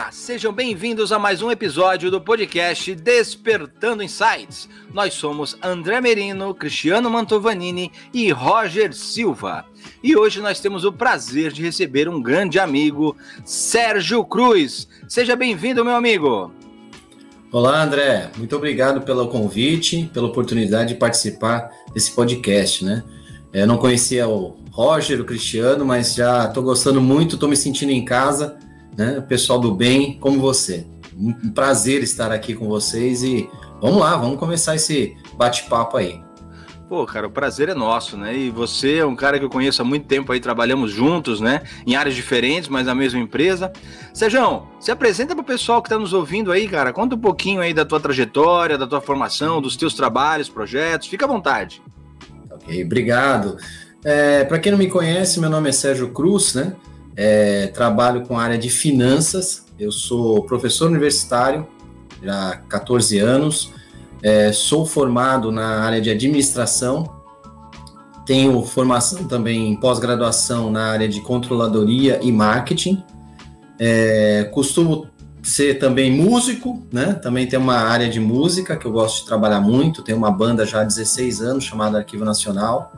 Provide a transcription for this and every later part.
Olá, sejam bem-vindos a mais um episódio do podcast Despertando Insights. Nós somos André Merino, Cristiano Mantovanini e Roger Silva. E hoje nós temos o prazer de receber um grande amigo, Sérgio Cruz. Seja bem-vindo, meu amigo. Olá, André. Muito obrigado pelo convite, pela oportunidade de participar desse podcast, né? Eu não conhecia o Roger, o Cristiano, mas já estou gostando muito, estou me sentindo em casa né? Pessoal do bem, como você. Um prazer estar aqui com vocês e vamos lá, vamos começar esse bate-papo aí. Pô, cara, o prazer é nosso, né? E você é um cara que eu conheço há muito tempo aí, trabalhamos juntos, né? Em áreas diferentes, mas na mesma empresa. Sejão, se apresenta para o pessoal que está nos ouvindo aí, cara. Conta um pouquinho aí da tua trajetória, da tua formação, dos teus trabalhos, projetos. Fica à vontade. Ok, obrigado. É, para quem não me conhece, meu nome é Sérgio Cruz, né? É, trabalho com a área de finanças, eu sou professor universitário já há 14 anos, é, sou formado na área de administração, tenho formação também em pós-graduação na área de controladoria e marketing, é, costumo ser também músico, né? Também tem uma área de música que eu gosto de trabalhar muito, tenho uma banda já há 16 anos chamada Arquivo Nacional.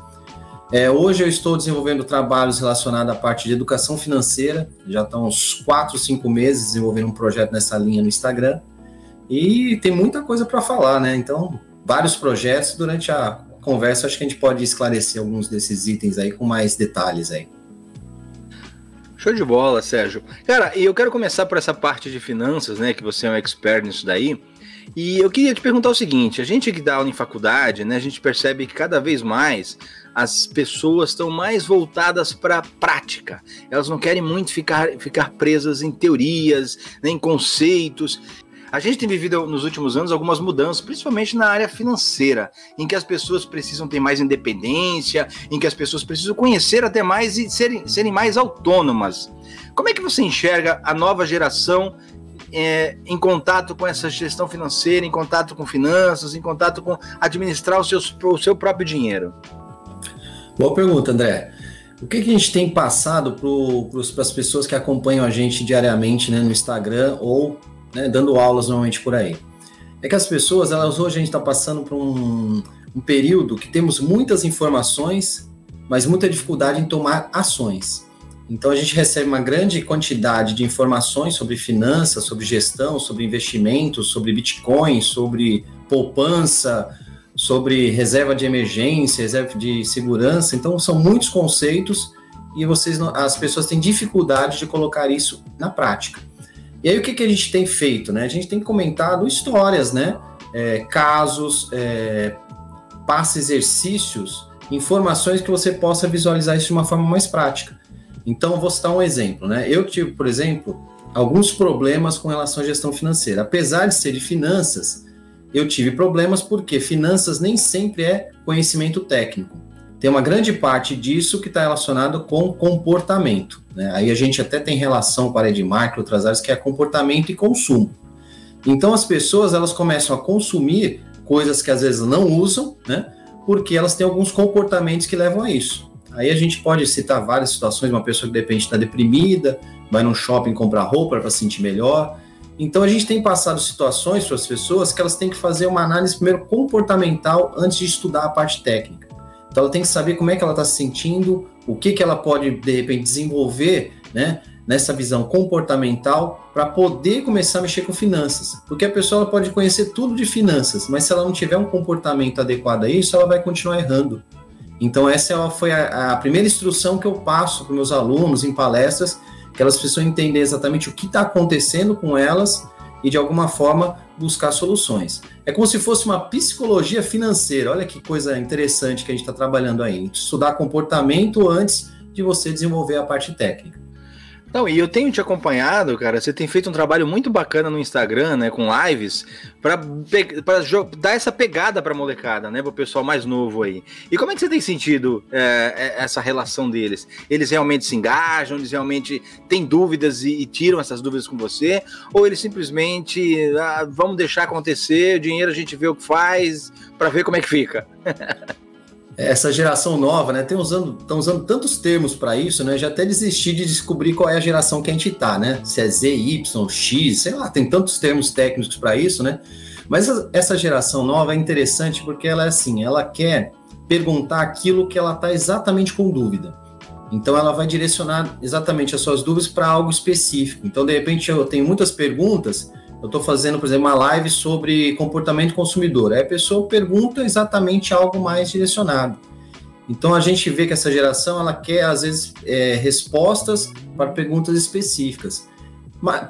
É, hoje eu estou desenvolvendo trabalhos relacionados à parte de educação financeira, já estão uns 4, 5 meses desenvolvendo um projeto nessa linha no Instagram, e tem muita coisa para falar, né? Então, vários projetos, durante a conversa acho que a gente pode esclarecer alguns desses itens aí com mais detalhes aí. Show de bola, Sérgio. Cara, e eu quero começar por essa parte de finanças, né? Que você é um expert nisso daí. E eu queria te perguntar o seguinte: a gente que dá aula em faculdade, né? A gente percebe que cada vez mais as pessoas estão mais voltadas para a prática. Elas não querem muito ficar, ficar presas em teorias, né, conceitos. A gente tem vivido nos últimos anos algumas mudanças, principalmente na área financeira, em que as pessoas precisam ter mais independência, em que as pessoas precisam conhecer até mais e serem, serem mais autônomas. Como é que você enxerga a nova geração é, em contato com essa gestão financeira, em contato com finanças, em contato com administrar o, seus, o seu próprio dinheiro? Boa pergunta, André. O que, que a gente tem passado para as pessoas que acompanham a gente diariamente né, no Instagram ou né, dando aulas normalmente por aí? É que as pessoas, elas hoje a gente está passando por um, um período que temos muitas informações, mas muita dificuldade em tomar ações. Então a gente recebe uma grande quantidade de informações sobre finanças, sobre gestão, sobre investimentos, sobre Bitcoin, sobre poupança, sobre reserva de emergência, reserva de segurança. Então, são muitos conceitos e vocês, as pessoas têm dificuldade de colocar isso na prática. E aí, o que, que a gente tem feito? Né? A gente tem comentado histórias, né? É, casos, é, passe exercícios, informações que você possa visualizar isso de uma forma mais prática. Então, vou citar um exemplo. Né? Eu tive, por exemplo, alguns problemas com relação à gestão financeira. Apesar de ser de finanças, eu tive problemas porque finanças nem sempre é conhecimento técnico. Tem uma grande parte disso que está relacionado com comportamento. Né? Aí a gente até tem relação com a área de marketing, outras áreas, que é comportamento e consumo. Então as pessoas elas começam a consumir coisas que às vezes não usam, né? Porque elas têm alguns comportamentos que levam a isso. Aí a gente pode citar várias situações, uma pessoa que de repente está deprimida, vai no shopping comprar roupa para se sentir melhor, então a gente tem passado situações para as pessoas que elas têm que fazer uma análise primeiro comportamental antes de estudar a parte técnica. Então ela tem que saber como é que ela está se sentindo, o que, que ela pode de repente desenvolver, né? Nessa visão comportamental para poder começar a mexer com finanças, porque a pessoa pode conhecer tudo de finanças, mas se ela não tiver um comportamento adequado a isso, ela vai continuar errando. Então essa foi a, a primeira instrução que eu passo para meus alunos em palestras que elas precisam entender exatamente o que está acontecendo com elas e de alguma forma buscar soluções. É como se fosse uma psicologia financeira. Olha que coisa interessante que a gente está trabalhando aí. Estudar comportamento antes de você desenvolver a parte técnica. Não, e eu tenho te acompanhado, cara. Você tem feito um trabalho muito bacana no Instagram, né, com lives, para dar essa pegada para molecada, né, para o pessoal mais novo aí. E como é que você tem sentido é, é, essa relação deles? Eles realmente se engajam? Eles realmente têm dúvidas e, e tiram essas dúvidas com você? Ou eles simplesmente ah, vamos deixar acontecer? O dinheiro a gente vê o que faz para ver como é que fica? essa geração nova, né? Estão usando, usando tantos termos para isso, né? Já até desisti de descobrir qual é a geração que a gente tá, né? Se é Z, Y, X, sei lá, tem tantos termos técnicos para isso, né? Mas essa geração nova é interessante porque ela é assim, ela quer perguntar aquilo que ela está exatamente com dúvida. Então ela vai direcionar exatamente as suas dúvidas para algo específico. Então, de repente, eu tenho muitas perguntas eu estou fazendo, por exemplo, uma live sobre comportamento consumidor. Aí a pessoa pergunta exatamente algo mais direcionado. Então a gente vê que essa geração ela quer às vezes é, respostas para perguntas específicas,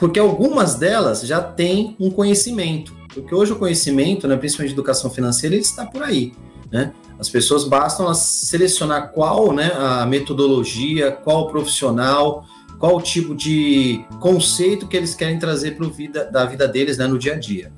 porque algumas delas já têm um conhecimento. Porque hoje o conhecimento, né, principalmente de educação financeira, ele está por aí. Né? As pessoas bastam selecionar qual né, a metodologia, qual o profissional, qual o tipo de conceito que eles querem trazer para vida da vida deles né, no dia a dia.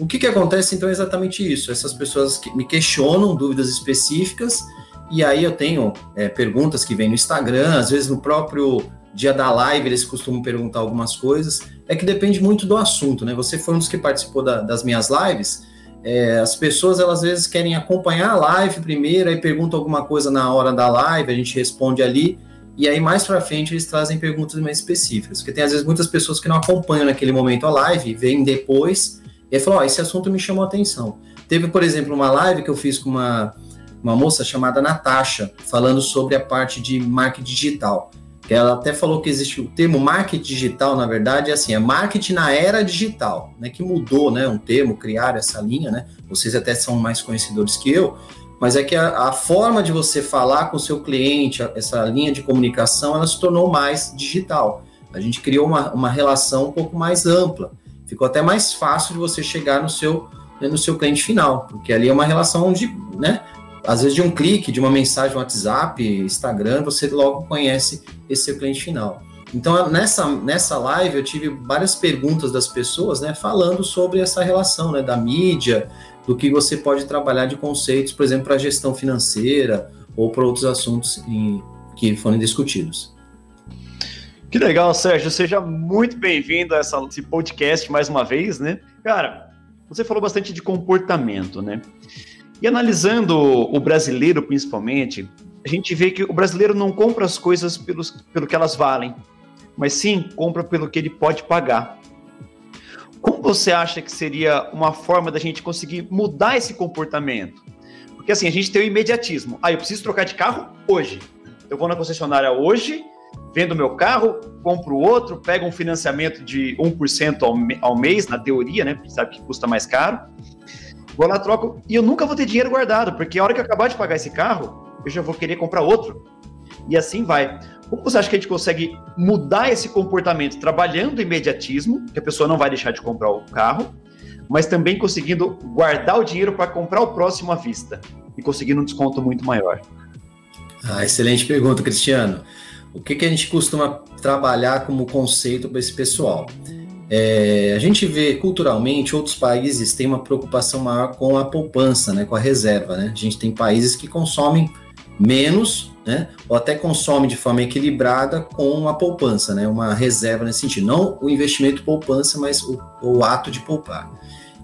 O que, que acontece então é exatamente isso. Essas pessoas que me questionam dúvidas específicas, e aí eu tenho é, perguntas que vêm no Instagram, às vezes no próprio dia da live eles costumam perguntar algumas coisas. É que depende muito do assunto, né? Você foi um dos que participou da, das minhas lives. É, as pessoas elas às vezes querem acompanhar a live primeiro, aí perguntam alguma coisa na hora da live, a gente responde ali. E aí, mais para frente, eles trazem perguntas mais específicas. Porque tem, às vezes, muitas pessoas que não acompanham naquele momento a live, vêm depois, e falam, ó, oh, esse assunto me chamou a atenção. Teve, por exemplo, uma live que eu fiz com uma, uma moça chamada Natasha, falando sobre a parte de marketing digital. Que ela até falou que existe o termo marketing digital, na verdade, é assim, é marketing na era digital, né? Que mudou, né? Um termo, criar essa linha, né? Vocês até são mais conhecedores que eu, mas é que a, a, forma de você falar com o seu cliente, essa linha de comunicação, ela se tornou mais digital. A gente criou uma, uma relação um pouco mais ampla. Ficou até mais fácil de você chegar no seu, né, no seu cliente final, porque ali é uma relação de, né, às vezes de um clique, de uma mensagem no WhatsApp, Instagram, você logo conhece esse seu cliente final. Então, nessa, nessa live, eu tive várias perguntas das pessoas, né, falando sobre essa relação, né, da mídia, do que você pode trabalhar de conceitos, por exemplo, para gestão financeira ou para outros assuntos em, que foram discutidos. Que legal, Sérgio. Seja muito bem-vindo a essa, esse podcast mais uma vez, né? Cara, você falou bastante de comportamento, né? E analisando o brasileiro, principalmente, a gente vê que o brasileiro não compra as coisas pelos, pelo que elas valem, mas sim compra pelo que ele pode pagar. Como você acha que seria uma forma da gente conseguir mudar esse comportamento? Porque assim, a gente tem o imediatismo. Ah, eu preciso trocar de carro hoje. Eu vou na concessionária hoje, vendo meu carro, compro outro, pego um financiamento de 1% ao, ao mês, na teoria, né? Porque sabe que custa mais caro. Vou lá, troco, e eu nunca vou ter dinheiro guardado, porque a hora que eu acabar de pagar esse carro, eu já vou querer comprar outro. E assim vai. Como você acha que a gente consegue mudar esse comportamento trabalhando imediatismo, que a pessoa não vai deixar de comprar o carro, mas também conseguindo guardar o dinheiro para comprar o próximo à vista e conseguindo um desconto muito maior? Ah, excelente pergunta, Cristiano. O que, que a gente costuma trabalhar como conceito para esse pessoal? É, a gente vê culturalmente outros países têm uma preocupação maior com a poupança, né, com a reserva. Né? A gente tem países que consomem menos né? Ou até consome de forma equilibrada com uma poupança, né? Uma reserva nesse sentido. Não o investimento poupança, mas o, o ato de poupar.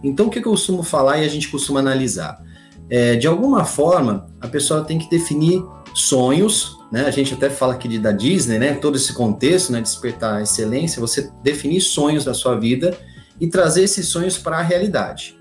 Então, o que eu costumo falar e a gente costuma analisar? É, de alguma forma, a pessoa tem que definir sonhos, né? A gente até fala aqui de, da Disney, né? Todo esse contexto, né? Despertar a excelência, você definir sonhos da sua vida e trazer esses sonhos para a realidade.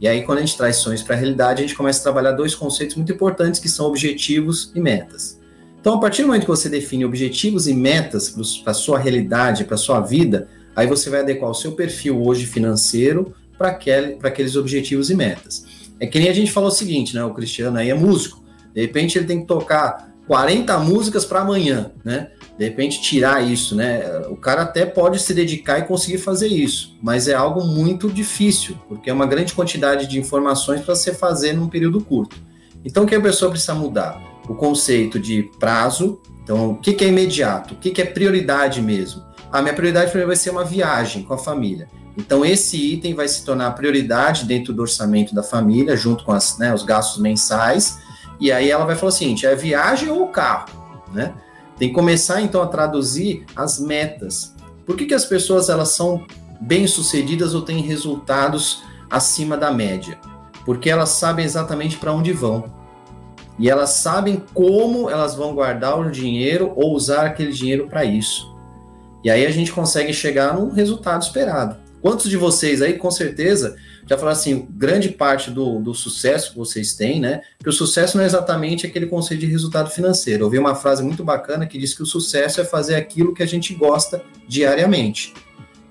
E aí, quando a gente traz sonhos para a realidade, a gente começa a trabalhar dois conceitos muito importantes que são objetivos e metas. Então, a partir do momento que você define objetivos e metas para a sua realidade, para a sua vida, aí você vai adequar o seu perfil hoje financeiro para aquele, aqueles objetivos e metas. É que nem a gente falou o seguinte, né? O Cristiano aí é músico. De repente ele tem que tocar 40 músicas para amanhã, né? De repente tirar isso, né? O cara até pode se dedicar e conseguir fazer isso, mas é algo muito difícil, porque é uma grande quantidade de informações para você fazer num período curto. Então o que a pessoa precisa mudar? O conceito de prazo. Então, o que, que é imediato? O que, que é prioridade mesmo? A minha prioridade primeiro vai ser uma viagem com a família. Então, esse item vai se tornar prioridade dentro do orçamento da família, junto com as, né, os gastos mensais. E aí ela vai falar o seguinte: é viagem ou carro? Né? Tem que começar então a traduzir as metas. Por que, que as pessoas elas são bem-sucedidas ou têm resultados acima da média? Porque elas sabem exatamente para onde vão. E elas sabem como elas vão guardar o dinheiro ou usar aquele dinheiro para isso. E aí a gente consegue chegar no resultado esperado. Quantos de vocês aí, com certeza, já falaram assim, grande parte do, do sucesso que vocês têm, né? Que o sucesso não é exatamente aquele conceito de resultado financeiro. Eu ouvi uma frase muito bacana que diz que o sucesso é fazer aquilo que a gente gosta diariamente.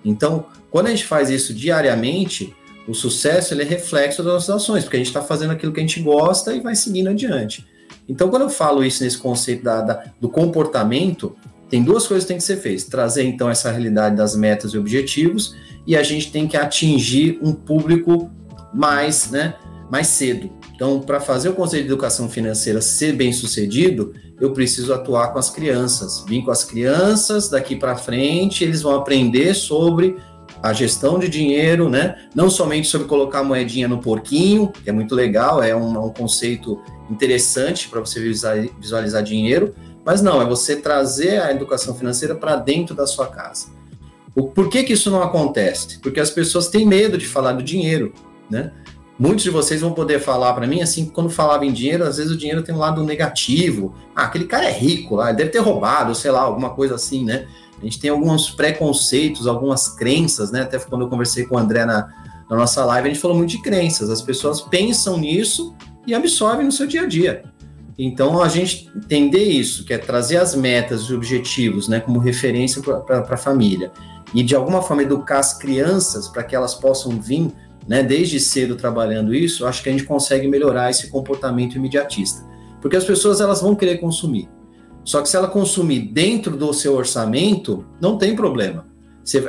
Então, quando a gente faz isso diariamente, o sucesso ele é reflexo das nossas ações, porque a gente está fazendo aquilo que a gente gosta e vai seguindo adiante. Então, quando eu falo isso nesse conceito da, da, do comportamento, tem duas coisas que tem que ser feitas: trazer então essa realidade das metas e objetivos, e a gente tem que atingir um público mais, né, mais cedo. Então, para fazer o conceito de educação financeira ser bem sucedido, eu preciso atuar com as crianças. Vim com as crianças, daqui para frente, eles vão aprender sobre a gestão de dinheiro, né? Não somente sobre colocar a moedinha no porquinho, que é muito legal, é um, um conceito interessante para você visualizar, visualizar dinheiro, mas não, é você trazer a educação financeira para dentro da sua casa. O, por que, que isso não acontece? Porque as pessoas têm medo de falar do dinheiro, né? Muitos de vocês vão poder falar para mim assim, quando falava em dinheiro, às vezes o dinheiro tem um lado negativo. Ah, aquele cara é rico, lá, deve ter roubado, sei lá, alguma coisa assim, né? A gente tem alguns preconceitos, algumas crenças, né? Até quando eu conversei com o André na, na nossa live, a gente falou muito de crenças. As pessoas pensam nisso e absorvem no seu dia a dia. Então, a gente entender isso, que é trazer as metas e objetivos né, como referência para a família, e de alguma forma educar as crianças para que elas possam vir né, desde cedo trabalhando isso, acho que a gente consegue melhorar esse comportamento imediatista. Porque as pessoas elas vão querer consumir. Só que se ela consumir dentro do seu orçamento, não tem problema.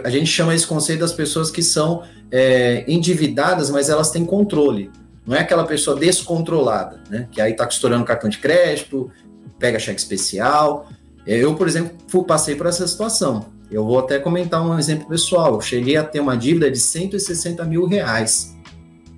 A gente chama esse conceito das pessoas que são é, endividadas, mas elas têm controle. Não é aquela pessoa descontrolada, né? Que aí está estourando cartão de crédito, pega cheque especial. Eu, por exemplo, passei por essa situação. Eu vou até comentar um exemplo pessoal. Eu cheguei a ter uma dívida de 160 mil reais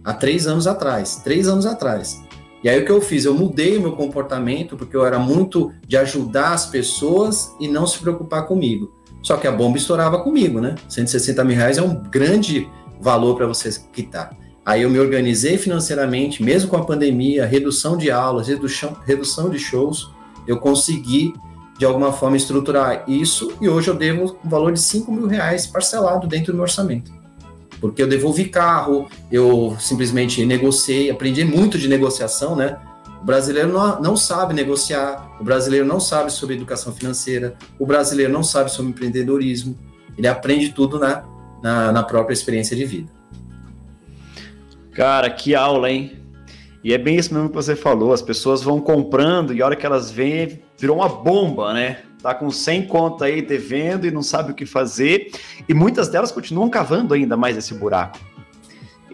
há três anos atrás. Três anos atrás. E aí o que eu fiz? Eu mudei o meu comportamento, porque eu era muito de ajudar as pessoas e não se preocupar comigo. Só que a bomba estourava comigo, né? 160 mil reais é um grande valor para você quitar. Aí eu me organizei financeiramente, mesmo com a pandemia, redução de aulas, redução, de shows, eu consegui de alguma forma estruturar isso e hoje eu devo um valor de 5 mil reais parcelado dentro do meu orçamento porque eu devolvi carro, eu simplesmente negociei, aprendi muito de negociação, né? O brasileiro não, não sabe negociar, o brasileiro não sabe sobre educação financeira, o brasileiro não sabe sobre empreendedorismo, ele aprende tudo na, na, na própria experiência de vida. Cara, que aula, hein? E é bem isso mesmo que você falou, as pessoas vão comprando e a hora que elas vêm, virou uma bomba, né? Tá com 100 contas aí devendo e não sabe o que fazer, e muitas delas continuam cavando ainda mais esse buraco.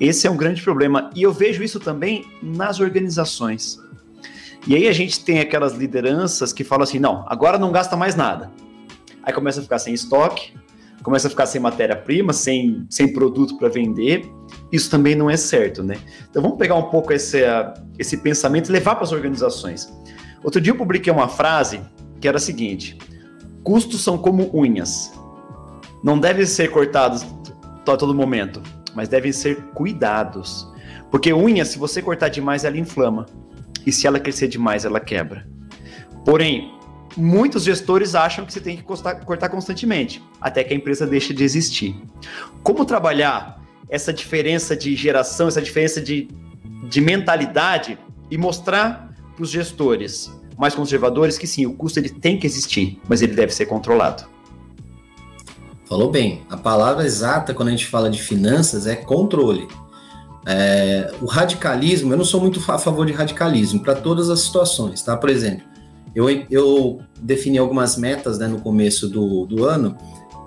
Esse é um grande problema, e eu vejo isso também nas organizações. E aí a gente tem aquelas lideranças que falam assim: não, agora não gasta mais nada. Aí começa a ficar sem estoque, começa a ficar sem matéria-prima, sem, sem produto para vender. Isso também não é certo, né? Então vamos pegar um pouco esse, esse pensamento e levar para as organizações. Outro dia eu publiquei uma frase que era a seguinte: custos são como unhas. Não devem ser cortados a todo momento, mas devem ser cuidados. Porque unha, se você cortar demais, ela inflama. E se ela crescer demais, ela quebra. Porém, muitos gestores acham que você tem que cortar constantemente, até que a empresa deixe de existir. Como trabalhar essa diferença de geração, essa diferença de, de mentalidade e mostrar para os gestores mais conservadores que sim, o custo ele tem que existir, mas ele deve ser controlado. Falou bem. A palavra exata quando a gente fala de finanças é controle. É, o radicalismo, eu não sou muito a favor de radicalismo para todas as situações, tá? Por exemplo, eu, eu defini algumas metas né, no começo do, do ano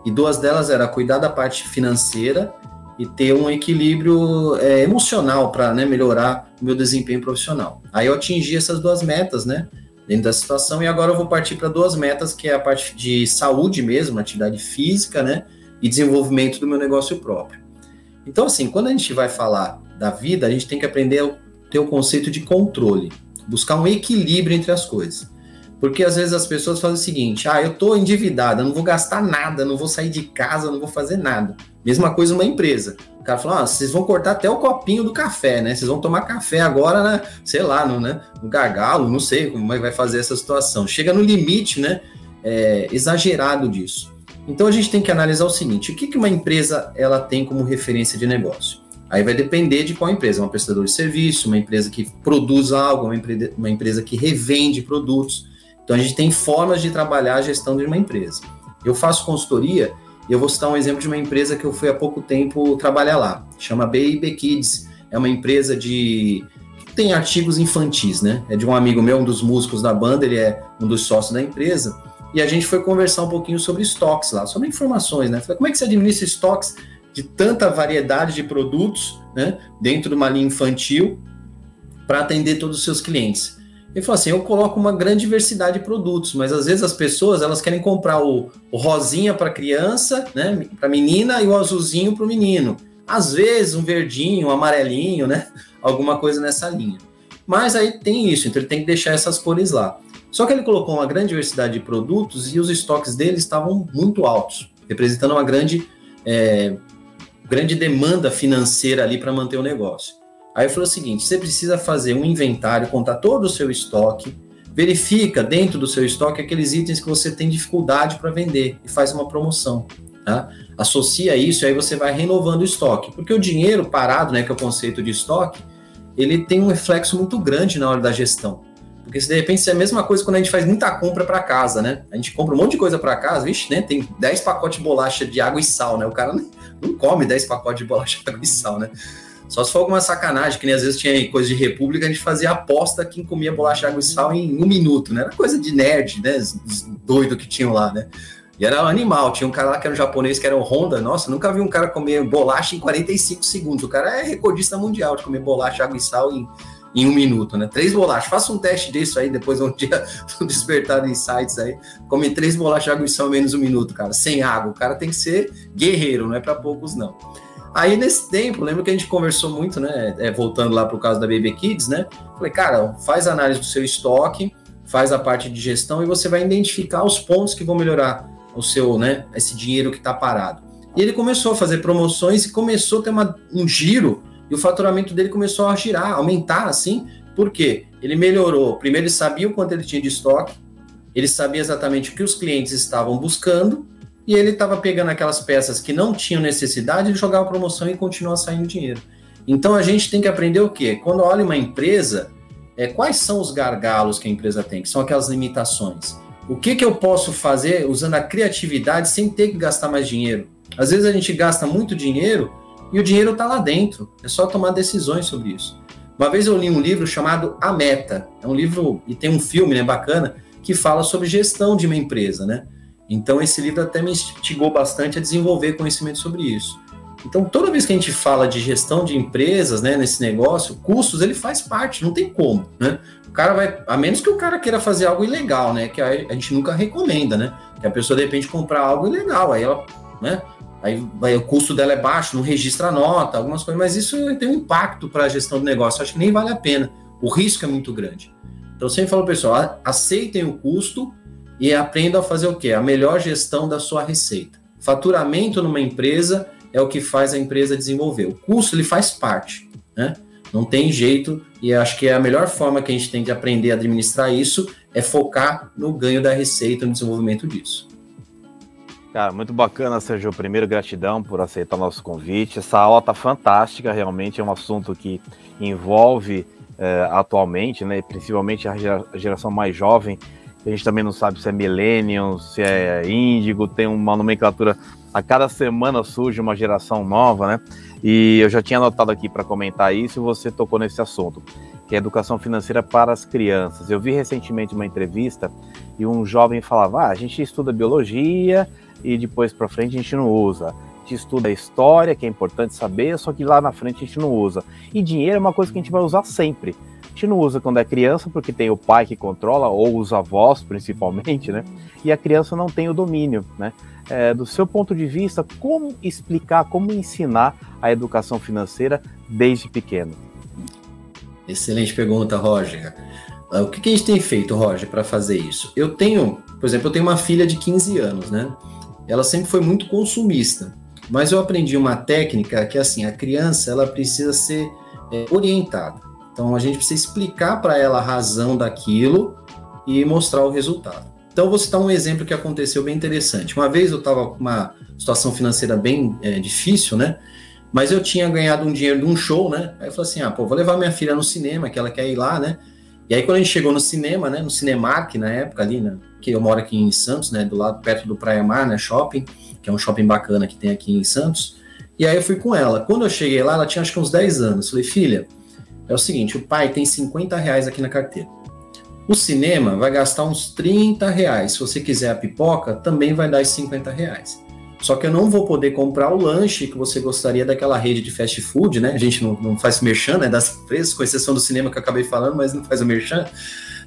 e duas delas era cuidar da parte financeira e ter um equilíbrio é, emocional para né, melhorar o meu desempenho profissional. Aí eu atingi essas duas metas, né? Dentro da situação. E agora eu vou partir para duas metas, que é a parte de saúde mesmo, atividade física, né? E desenvolvimento do meu negócio próprio. Então, assim, quando a gente vai falar da vida, a gente tem que aprender a ter o conceito de controle, buscar um equilíbrio entre as coisas. Porque às vezes as pessoas fazem o seguinte: ah, eu estou endividada, não vou gastar nada, não vou sair de casa, não vou fazer nada. Mesma coisa uma empresa. Cara falou: ah, vocês vão cortar até o copinho do café, né? Vocês vão tomar café agora, né? Sei lá, no, né? no gargalo, não sei como é que vai fazer essa situação. Chega no limite, né? É, exagerado disso. Então a gente tem que analisar o seguinte: o que, que uma empresa ela tem como referência de negócio? Aí vai depender de qual empresa, uma prestadora de serviço, uma empresa que produz algo, uma, empre uma empresa que revende produtos. Então a gente tem formas de trabalhar a gestão de uma empresa. Eu faço consultoria e eu vou citar um exemplo de uma empresa que eu fui há pouco tempo trabalhar lá. Chama Baby Kids. É uma empresa de que tem artigos infantis, né? É de um amigo meu, um dos músicos da banda, ele é um dos sócios da empresa. E a gente foi conversar um pouquinho sobre estoques lá, sobre informações, né? Falei, como é que você administra estoques de tanta variedade de produtos, né? Dentro de uma linha infantil para atender todos os seus clientes. Ele falou assim: eu coloco uma grande diversidade de produtos, mas às vezes as pessoas elas querem comprar o, o rosinha para criança, né, para menina e o azulzinho para o menino. Às vezes um verdinho, um amarelinho, né, alguma coisa nessa linha. Mas aí tem isso, então ele tem que deixar essas cores lá. Só que ele colocou uma grande diversidade de produtos e os estoques dele estavam muito altos, representando uma grande, é, grande demanda financeira ali para manter o negócio. Aí falei o seguinte: você precisa fazer um inventário, contar todo o seu estoque, verifica dentro do seu estoque aqueles itens que você tem dificuldade para vender e faz uma promoção. Tá? Associa isso e aí você vai renovando o estoque. Porque o dinheiro parado, né, que é o conceito de estoque, ele tem um reflexo muito grande na hora da gestão. Porque se de repente é a mesma coisa quando a gente faz muita compra para casa, né? A gente compra um monte de coisa para casa, vixe, né? Tem 10 pacotes de bolacha de água e sal, né? O cara não come 10 pacotes de bolacha de água e sal, né? Só se for alguma sacanagem, que nem às vezes tinha coisa de república, a gente fazia aposta quem comia bolacha, água e sal em um minuto, né? Era coisa de nerd, né? Doido que tinham lá, né? E era um animal. Tinha um cara lá que era um japonês, que era o Honda. Nossa, nunca vi um cara comer bolacha em 45 segundos. O cara é recordista mundial de comer bolacha, água e sal em, em um minuto, né? Três bolachas. Faça um teste disso aí, depois um dia despertar insights aí. Come três bolachas, água e sal em menos um minuto, cara. Sem água. O cara tem que ser guerreiro, não é para poucos, não. Aí nesse tempo, lembro que a gente conversou muito, né? É, voltando lá para o caso da Baby Kids, né? Falei, cara, faz análise do seu estoque, faz a parte de gestão e você vai identificar os pontos que vão melhorar o seu, né? Esse dinheiro que está parado. E ele começou a fazer promoções e começou a ter uma, um giro e o faturamento dele começou a girar, aumentar assim. Por quê? Ele melhorou. Primeiro, ele sabia o quanto ele tinha de estoque, ele sabia exatamente o que os clientes estavam buscando e ele estava pegando aquelas peças que não tinham necessidade, ele jogava promoção e continua saindo dinheiro. Então a gente tem que aprender o quê? Quando olha uma empresa, é, quais são os gargalos que a empresa tem, que são aquelas limitações. O que, que eu posso fazer usando a criatividade sem ter que gastar mais dinheiro? Às vezes a gente gasta muito dinheiro e o dinheiro está lá dentro. É só tomar decisões sobre isso. Uma vez eu li um livro chamado A Meta. É um livro e tem um filme, né, bacana, que fala sobre gestão de uma empresa, né? Então, esse livro até me instigou bastante a desenvolver conhecimento sobre isso. Então, toda vez que a gente fala de gestão de empresas, né, nesse negócio, custos, ele faz parte, não tem como, né? O cara vai, a menos que o cara queira fazer algo ilegal, né, que a, a gente nunca recomenda, né? Que a pessoa, de repente, comprar algo ilegal, aí ela, né, aí o custo dela é baixo, não registra nota, algumas coisas, mas isso tem um impacto para a gestão do negócio, acho que nem vale a pena. O risco é muito grande. Então, sempre falo, pessoal, aceitem o custo, e aprenda a fazer o quê? A melhor gestão da sua receita. Faturamento numa empresa é o que faz a empresa desenvolver. O custo ele faz parte, né? Não tem jeito e acho que é a melhor forma que a gente tem de aprender a administrar isso é focar no ganho da receita, no desenvolvimento disso. Cara, muito bacana, Sérgio. Primeiro, gratidão por aceitar o nosso convite. Essa aula tá fantástica, realmente é um assunto que envolve é, atualmente, né, principalmente a geração mais jovem, a gente também não sabe se é Millennium, se é Índigo, tem uma nomenclatura. A cada semana surge uma geração nova, né? E eu já tinha anotado aqui para comentar isso e você tocou nesse assunto, que é educação financeira para as crianças. Eu vi recentemente uma entrevista e um jovem falava: ah, a gente estuda biologia e depois para frente a gente não usa. A gente estuda história, que é importante saber, só que lá na frente a gente não usa. E dinheiro é uma coisa que a gente vai usar sempre gente não usa quando é criança, porque tem o pai que controla, ou os avós principalmente, né? E a criança não tem o domínio, né? É, do seu ponto de vista, como explicar, como ensinar a educação financeira desde pequeno? Excelente pergunta, Roger. Ah, o que a gente tem feito, Roger, para fazer isso? Eu tenho, por exemplo, eu tenho uma filha de 15 anos, né? Ela sempre foi muito consumista. mas eu aprendi uma técnica que assim, a criança ela precisa ser é, orientada. Então a gente precisa explicar para ela a razão daquilo e mostrar o resultado. Então vou citar um exemplo que aconteceu bem interessante. Uma vez eu estava com uma situação financeira bem é, difícil, né? Mas eu tinha ganhado um dinheiro de um show, né? Aí eu falei assim: ah, pô, vou levar minha filha no cinema, que ela quer ir lá, né? E aí, quando a gente chegou no cinema, né? No Cinemark, na época ali, né? Que eu moro aqui em Santos, né? Do lado, perto do Praia Mar, né? Shopping, que é um shopping bacana que tem aqui em Santos. E aí eu fui com ela. Quando eu cheguei lá, ela tinha acho que uns 10 anos. falei, filha, é o seguinte: o pai tem 50 reais aqui na carteira. O cinema vai gastar uns 30 reais. Se você quiser a pipoca, também vai dar os 50 reais. Só que eu não vou poder comprar o lanche que você gostaria daquela rede de fast food, né? A gente não, não faz merchan, né? Das empresas, com exceção do cinema que eu acabei falando, mas não faz o merchan,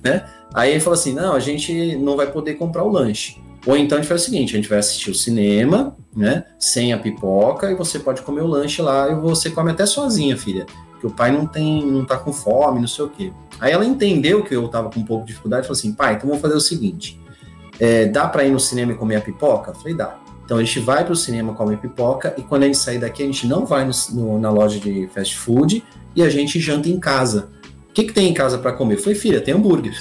né? Aí ele falou assim: não, a gente não vai poder comprar o lanche. Ou então a gente faz o seguinte: a gente vai assistir o cinema, né? Sem a pipoca, e você pode comer o lanche lá, e você come até sozinha, filha. Porque o pai não tem, não tá com fome, não sei o quê. Aí ela entendeu que eu tava com um pouco de dificuldade falou assim: pai, então vamos fazer o seguinte: é, dá para ir no cinema e comer a pipoca? Eu falei, dá. Então a gente vai para o cinema comer pipoca e quando a gente sair daqui a gente não vai no, no, na loja de fast food e a gente janta em casa. O que, que tem em casa para comer? Foi filha, tem hambúrguer.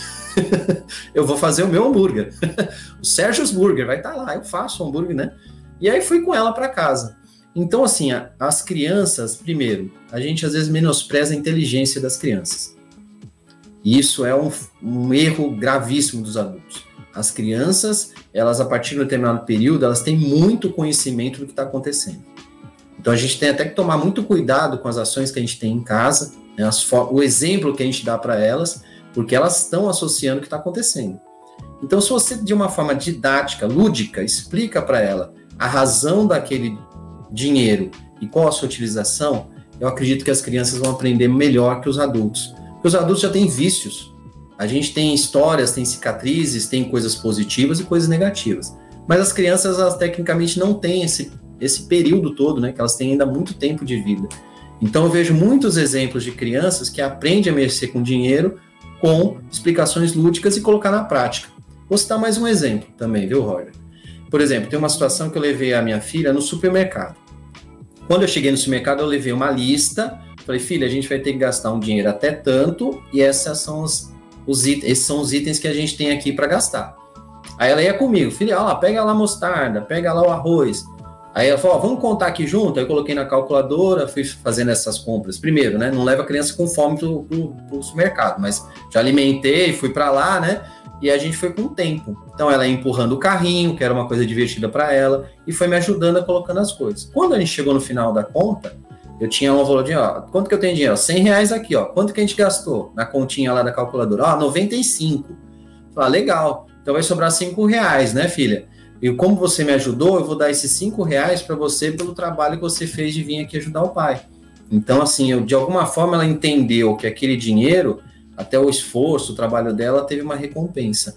eu vou fazer o meu hambúrguer. o Sérgio's Burger vai estar tá lá, eu faço o hambúrguer, né? E aí fui com ela para casa. Então, assim, as crianças, primeiro, a gente às vezes menospreza a inteligência das crianças. E isso é um, um erro gravíssimo dos adultos. As crianças, elas a partir de um determinado período, elas têm muito conhecimento do que está acontecendo. Então a gente tem até que tomar muito cuidado com as ações que a gente tem em casa, né, o exemplo que a gente dá para elas, porque elas estão associando o que está acontecendo. Então, se você, de uma forma didática, lúdica, explica para ela a razão daquele dinheiro e qual a sua utilização, eu acredito que as crianças vão aprender melhor que os adultos. Porque os adultos já têm vícios. A gente tem histórias, tem cicatrizes, tem coisas positivas e coisas negativas. Mas as crianças, elas tecnicamente não têm esse, esse período todo, né? Que elas têm ainda muito tempo de vida. Então eu vejo muitos exemplos de crianças que aprendem a mexer com dinheiro com explicações lúdicas e colocar na prática. Vou citar mais um exemplo também, viu, Roger? Por exemplo, tem uma situação que eu levei a minha filha no supermercado. Quando eu cheguei no supermercado, eu levei uma lista. Falei, filha, a gente vai ter que gastar um dinheiro até tanto, e essas são os itens, esses são os itens que a gente tem aqui para gastar. Aí ela ia comigo, filha, ó, pega lá a mostarda, pega lá o arroz. Aí ela falou, ó, vamos contar aqui junto. Aí eu coloquei na calculadora, fui fazendo essas compras. Primeiro, né? Não leva a criança com fome pro, pro, pro supermercado, mas já alimentei, fui para lá, né? E a gente foi com o tempo. Então ela ia empurrando o carrinho, que era uma coisa divertida para ela, e foi me ajudando a colocando as coisas. Quando a gente chegou no final da conta, eu tinha um valor de, ó, quanto que eu tenho dinheiro? 100 reais aqui, ó. Quanto que a gente gastou na continha lá da calculadora? Ó, 95. Falei, ah, legal. Então vai sobrar 5 reais, né, filha? E como você me ajudou, eu vou dar esses 5 reais para você pelo trabalho que você fez de vir aqui ajudar o pai. Então, assim, eu, de alguma forma ela entendeu que aquele dinheiro, até o esforço, o trabalho dela, teve uma recompensa.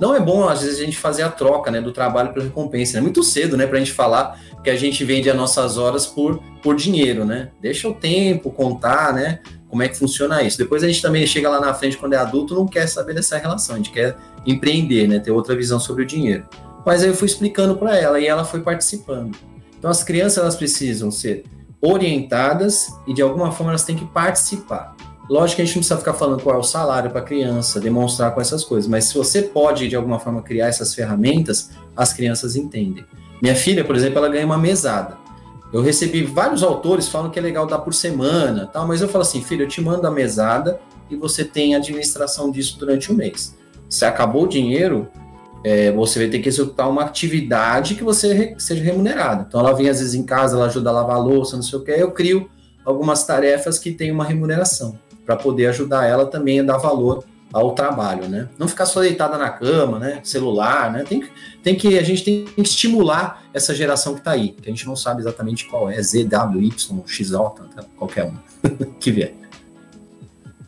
Não é bom, às vezes, a gente fazer a troca né, do trabalho pela recompensa. É muito cedo né, para a gente falar que a gente vende as nossas horas por, por dinheiro, né? Deixa o tempo contar, né? Como é que funciona isso. Depois a gente também chega lá na frente, quando é adulto, não quer saber dessa relação, a gente quer empreender, né? Ter outra visão sobre o dinheiro. Mas aí eu fui explicando para ela e ela foi participando. Então as crianças elas precisam ser orientadas e de alguma forma elas têm que participar. Lógico que a gente não precisa ficar falando qual é o salário para a criança, demonstrar com essas coisas, mas se você pode, de alguma forma, criar essas ferramentas, as crianças entendem. Minha filha, por exemplo, ela ganha uma mesada. Eu recebi vários autores falando que é legal dar por semana, tal, mas eu falo assim, filha, eu te mando a mesada e você tem administração disso durante o mês. Se acabou o dinheiro, é, você vai ter que executar uma atividade que você seja remunerada. Então ela vem às vezes em casa, ela ajuda a lavar a louça, não sei o que, eu crio algumas tarefas que têm uma remuneração para poder ajudar ela também a dar valor ao trabalho, né? Não ficar só deitada na cama, né? Celular, né? Tem, tem que a gente tem que estimular essa geração que está aí, que a gente não sabe exatamente qual é, Z, W, Y, X, tá? qualquer um que vier.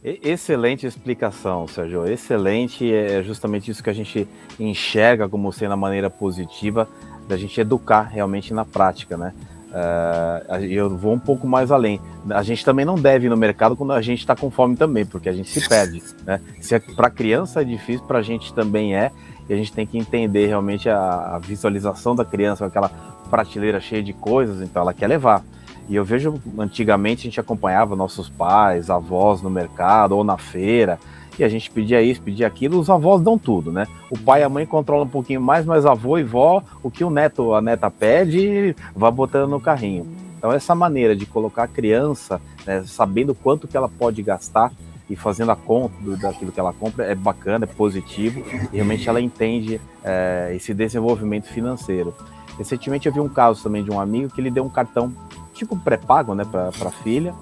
Excelente explicação, Sérgio. Excelente. É justamente isso que a gente enxerga como sendo a maneira positiva da gente educar realmente na prática, né? Uh, eu vou um pouco mais além. A gente também não deve ir no mercado quando a gente está com fome também, porque a gente se perde. Né? Se é, para criança é difícil, para a gente também é. E a gente tem que entender realmente a, a, visualização da criança, aquela prateleira cheia de coisas, então ela quer levar. E eu vejo, antigamente a gente acompanhava nossos pais, avós no mercado ou na feira, e a gente pedia isso, pedia aquilo, os avós dão tudo, né? O pai e a mãe controlam um pouquinho mais, mas avô e vó, o que o neto, a neta pede, vai botando no carrinho. Então essa maneira de colocar a criança, né, sabendo quanto que ela pode gastar e fazendo a conta do, daquilo que ela compra é bacana, é positivo, e realmente ela entende é, esse desenvolvimento financeiro. Recentemente eu vi um caso também de um amigo que ele deu um cartão tipo pré-pago né, para a filha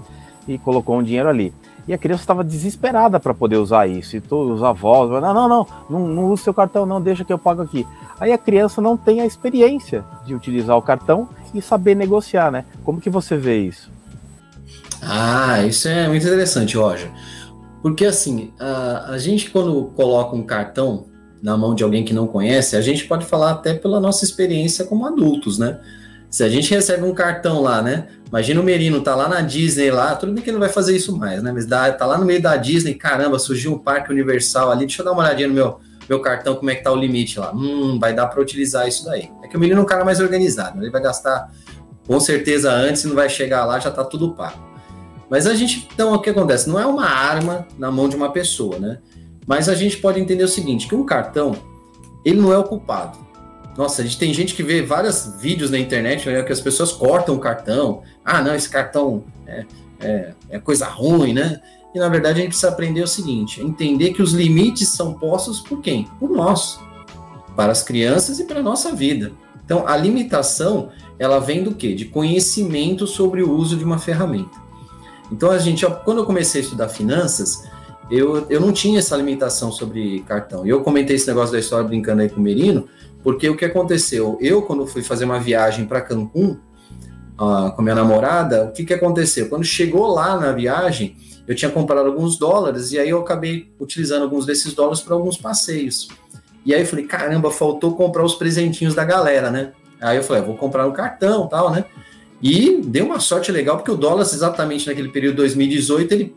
e colocou um dinheiro ali. E a criança estava desesperada para poder usar isso. E todos os avós, não, não, não, não, não use seu cartão, não, deixa que eu pago aqui. Aí a criança não tem a experiência de utilizar o cartão e saber negociar, né? Como que você vê isso? Ah, isso é muito interessante, Roger. Porque assim, a, a gente quando coloca um cartão na mão de alguém que não conhece, a gente pode falar até pela nossa experiência como adultos, né? Se a gente recebe um cartão lá, né? Imagina o Merino tá lá na Disney lá, tudo bem que ele não vai fazer isso mais, né? Mas dá, tá lá no meio da Disney, caramba, surgiu um parque universal ali, deixa eu dar uma olhadinha no meu, meu cartão, como é que tá o limite lá. Hum, vai dar para utilizar isso daí. É que o Merino é um cara mais organizado, né? ele vai gastar com certeza antes, não vai chegar lá, já tá tudo pago. Mas a gente, então, o que acontece? Não é uma arma na mão de uma pessoa, né? Mas a gente pode entender o seguinte, que um cartão, ele não é o culpado. Nossa, a gente tem gente que vê vários vídeos na internet né, que as pessoas cortam o cartão. Ah, não, esse cartão é, é, é, coisa ruim, né? E na verdade a gente precisa aprender o seguinte: entender que os limites são postos por quem? Por nós, para as crianças e para a nossa vida. Então a limitação ela vem do quê? De conhecimento sobre o uso de uma ferramenta. Então a gente, quando eu comecei a estudar finanças, eu, eu não tinha essa limitação sobre cartão. E eu comentei esse negócio da história brincando aí com o Merino, porque o que aconteceu? Eu, quando fui fazer uma viagem para Cancún uh, com minha namorada, o que, que aconteceu? Quando chegou lá na viagem, eu tinha comprado alguns dólares e aí eu acabei utilizando alguns desses dólares para alguns passeios. E aí eu falei, caramba, faltou comprar os presentinhos da galera, né? Aí eu falei, ah, vou comprar um cartão tal, né? E deu uma sorte legal, porque o dólar, exatamente naquele período de 2018, ele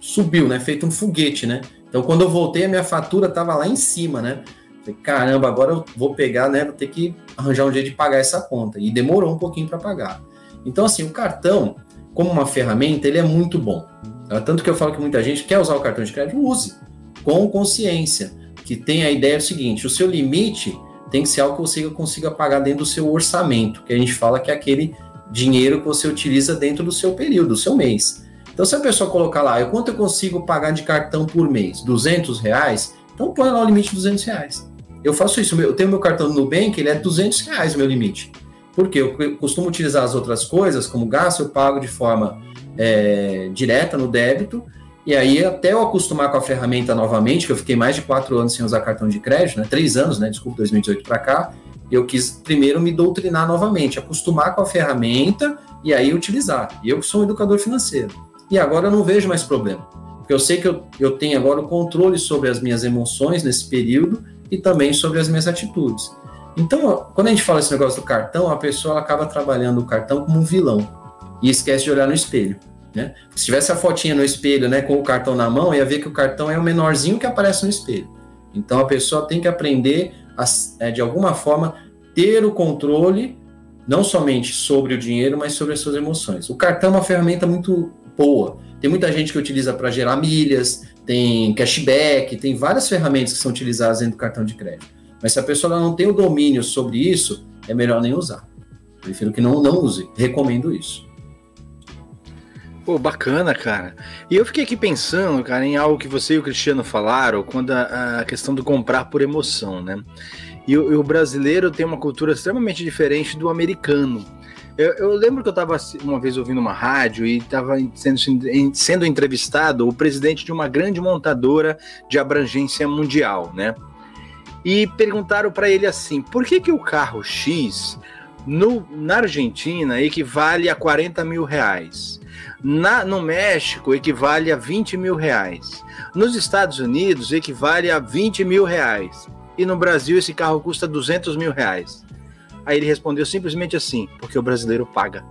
subiu, né? Feito um foguete, né? Então, quando eu voltei, a minha fatura estava lá em cima, né? Caramba, agora eu vou pegar, né? Vou ter que arranjar um jeito de pagar essa conta. E demorou um pouquinho para pagar. Então, assim, o cartão, como uma ferramenta, ele é muito bom. Tá? Tanto que eu falo que muita gente quer usar o cartão de crédito, use, com consciência. Que tem a ideia seguinte: o seu limite tem que ser algo que você consiga pagar dentro do seu orçamento, que a gente fala que é aquele dinheiro que você utiliza dentro do seu período, do seu mês. Então, se a pessoa colocar lá, quanto eu consigo pagar de cartão por mês? 200 reais? Então, põe lá o limite de 200 reais. Eu faço isso, eu tenho meu cartão no Nubank, ele é 200 reais meu limite. Porque eu costumo utilizar as outras coisas, como gasto, eu pago de forma é, direta no débito, e aí até eu acostumar com a ferramenta novamente, que eu fiquei mais de quatro anos sem usar cartão de crédito, né? Três anos, né? Desculpa, 2018 para cá, eu quis primeiro me doutrinar novamente, acostumar com a ferramenta e aí utilizar. E eu sou um educador financeiro. E agora eu não vejo mais problema. Porque eu sei que eu, eu tenho agora o controle sobre as minhas emoções nesse período e também sobre as minhas atitudes. Então, quando a gente fala esse negócio do cartão, a pessoa acaba trabalhando o cartão como um vilão e esquece de olhar no espelho. Né? Se tivesse a fotinha no espelho, né, com o cartão na mão, ia ver que o cartão é o menorzinho que aparece no espelho. Então, a pessoa tem que aprender a, é, de alguma forma, ter o controle não somente sobre o dinheiro, mas sobre as suas emoções. O cartão é uma ferramenta muito boa. Tem muita gente que utiliza para gerar milhas, tem cashback, tem várias ferramentas que são utilizadas dentro do cartão de crédito. Mas se a pessoa não tem o domínio sobre isso, é melhor nem usar. Prefiro que não, não use. Recomendo isso. Pô, bacana, cara. E eu fiquei aqui pensando, cara, em algo que você e o Cristiano falaram, quando a, a questão do comprar por emoção, né? E, e o brasileiro tem uma cultura extremamente diferente do americano. Eu, eu, lembro que eu estava uma vez ouvindo uma rádio e estava sendo, sendo entrevistado o presidente de uma grande montadora de abrangência mundial, né? E perguntaram para ele assim: por que, que o carro X no, na Argentina equivale a 40 mil reais? Na, no México equivale a 20 mil reais. Nos Estados Unidos equivale a 20 mil reais. E no Brasil esse carro custa 200 mil reais. Aí ele respondeu simplesmente assim: porque o brasileiro paga.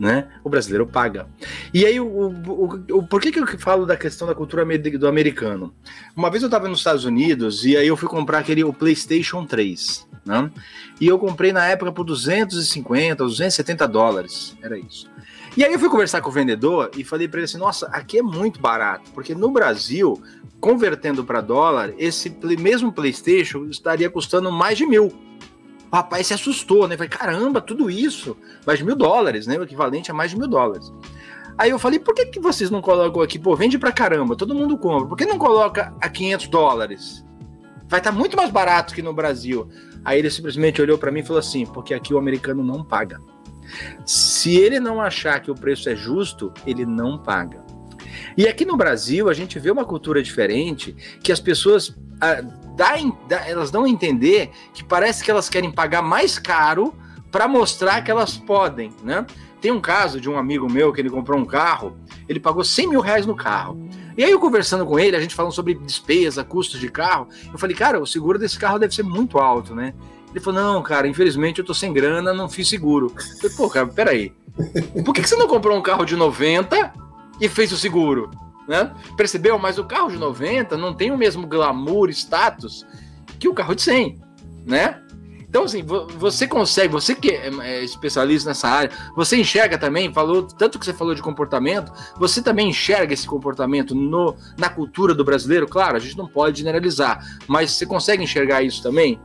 né? O brasileiro paga. E aí, o, o, o, por que, que eu falo da questão da cultura do americano? Uma vez eu estava nos Estados Unidos e aí eu fui comprar aquele o PlayStation 3, né? E eu comprei na época por 250, 270 dólares, era isso. E aí eu fui conversar com o vendedor e falei para ele assim: nossa, aqui é muito barato, porque no Brasil, convertendo para dólar, esse mesmo PlayStation estaria custando mais de mil. O rapaz se assustou, né? Falei, caramba, tudo isso, mais mil dólares, né? O equivalente a mais de mil dólares. Aí eu falei, por que, que vocês não colocam aqui? Pô, vende pra caramba, todo mundo compra. Por que não coloca a 500 dólares? Vai estar tá muito mais barato que no Brasil. Aí ele simplesmente olhou para mim e falou assim: porque aqui o americano não paga. Se ele não achar que o preço é justo, ele não paga. E aqui no Brasil, a gente vê uma cultura diferente que as pessoas ah, dá, dá, elas dão a entender que parece que elas querem pagar mais caro para mostrar que elas podem, né? Tem um caso de um amigo meu que ele comprou um carro, ele pagou 100 mil reais no carro. E aí eu conversando com ele, a gente falando sobre despesa, custos de carro, eu falei, cara, o seguro desse carro deve ser muito alto, né? Ele falou, não, cara, infelizmente eu tô sem grana, não fiz seguro. Eu falei, pô, cara, peraí. Por que, que você não comprou um carro de 90 e fez o seguro? Né? Percebeu? Mas o carro de 90 não tem o mesmo glamour, status que o carro de 100, né? Então, assim, você consegue, você que é, é especialista nessa área, você enxerga também, falou, tanto que você falou de comportamento, você também enxerga esse comportamento no, na cultura do brasileiro? Claro, a gente não pode generalizar, mas você consegue enxergar isso também?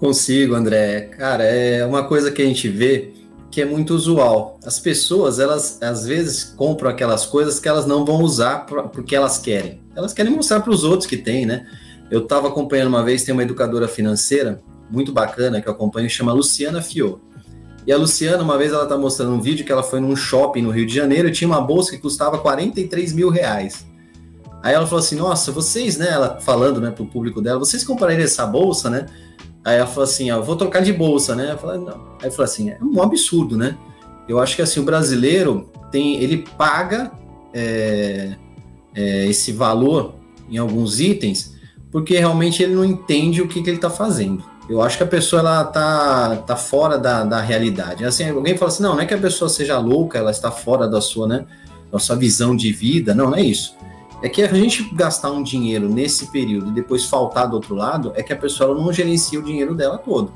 Consigo, André. Cara, é uma coisa que a gente vê que é muito usual. As pessoas, elas às vezes compram aquelas coisas que elas não vão usar pra, porque elas querem. Elas querem mostrar para os outros que tem, né? Eu estava acompanhando uma vez, tem uma educadora financeira muito bacana que eu acompanho, chama Luciana Fio. E a Luciana, uma vez, ela está mostrando um vídeo que ela foi num shopping no Rio de Janeiro e tinha uma bolsa que custava 43 mil reais. Aí ela falou assim: Nossa, vocês, né? Ela falando né, para o público dela, vocês comprariam essa bolsa, né? Aí ela falou assim, ó, vou trocar de bolsa, né? Eu falei, não. Aí falou assim, é um absurdo, né? Eu acho que assim, o brasileiro tem, ele paga é, é, esse valor em alguns itens, porque realmente ele não entende o que, que ele está fazendo. Eu acho que a pessoa ela tá, tá fora da, da realidade. Assim, alguém fala assim, não, não é que a pessoa seja louca, ela está fora da sua, né, da sua visão de vida. Não, não é isso é que a gente gastar um dinheiro nesse período e depois faltar do outro lado, é que a pessoa não gerencia o dinheiro dela todo.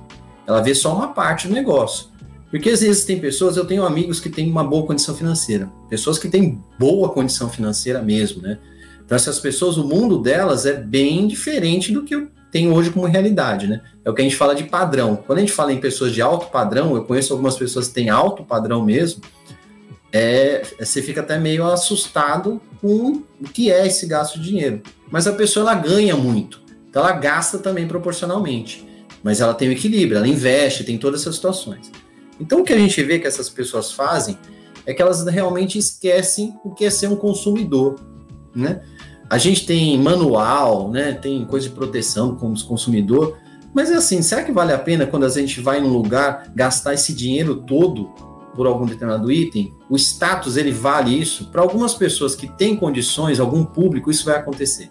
Ela vê só uma parte do negócio. Porque às vezes tem pessoas, eu tenho amigos que têm uma boa condição financeira, pessoas que têm boa condição financeira mesmo, né? Então essas pessoas, o mundo delas é bem diferente do que eu tenho hoje como realidade, né? É o que a gente fala de padrão. Quando a gente fala em pessoas de alto padrão, eu conheço algumas pessoas que têm alto padrão mesmo, é, você fica até meio assustado com o que é esse gasto de dinheiro. Mas a pessoa ela ganha muito, então ela gasta também proporcionalmente. Mas ela tem o equilíbrio, ela investe, tem todas essas situações. Então o que a gente vê que essas pessoas fazem é que elas realmente esquecem o que é ser um consumidor, né? A gente tem manual, né? Tem coisa de proteção como consumidor, mas é assim, será que vale a pena quando a gente vai num lugar gastar esse dinheiro todo por algum determinado item, o status ele vale isso. Para algumas pessoas que têm condições, algum público, isso vai acontecer.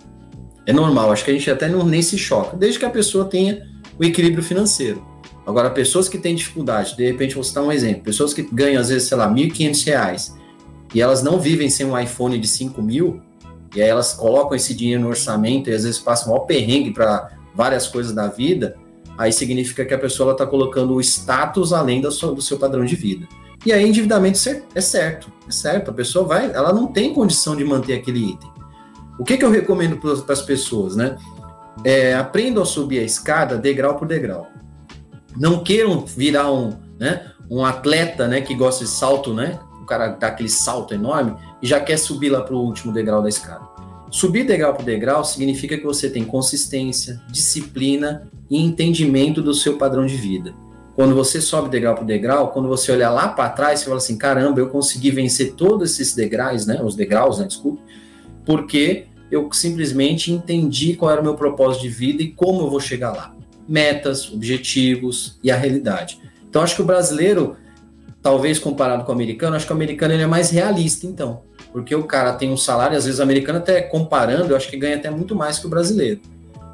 É normal, acho que a gente até não, nem se choca, desde que a pessoa tenha o equilíbrio financeiro. Agora, pessoas que têm dificuldade, de repente vou citar um exemplo, pessoas que ganham às vezes, sei lá, R$ 1.500 e elas não vivem sem um iPhone de 5 mil, e aí elas colocam esse dinheiro no orçamento e às vezes passam um perrengue para várias coisas da vida, aí significa que a pessoa está colocando o status além do seu, do seu padrão de vida. E aí, endividamento é certo, é certo. A pessoa vai, ela não tem condição de manter aquele item. O que, que eu recomendo para as pessoas, né? É, aprendam a subir a escada degrau por degrau. Não queiram virar um, né, um atleta, né, que gosta de salto, né? O cara dá aquele salto enorme e já quer subir lá para o último degrau da escada. Subir degrau por degrau significa que você tem consistência, disciplina e entendimento do seu padrão de vida. Quando você sobe degrau por degrau, quando você olhar lá para trás, você fala assim: caramba, eu consegui vencer todos esses degraus, né? Os degraus, né? Desculpe, porque eu simplesmente entendi qual era o meu propósito de vida e como eu vou chegar lá. Metas, objetivos e a realidade. Então, acho que o brasileiro, talvez comparado com o americano, acho que o americano ele é mais realista, então. Porque o cara tem um salário, às vezes o americano até comparando, eu acho que ganha até muito mais que o brasileiro.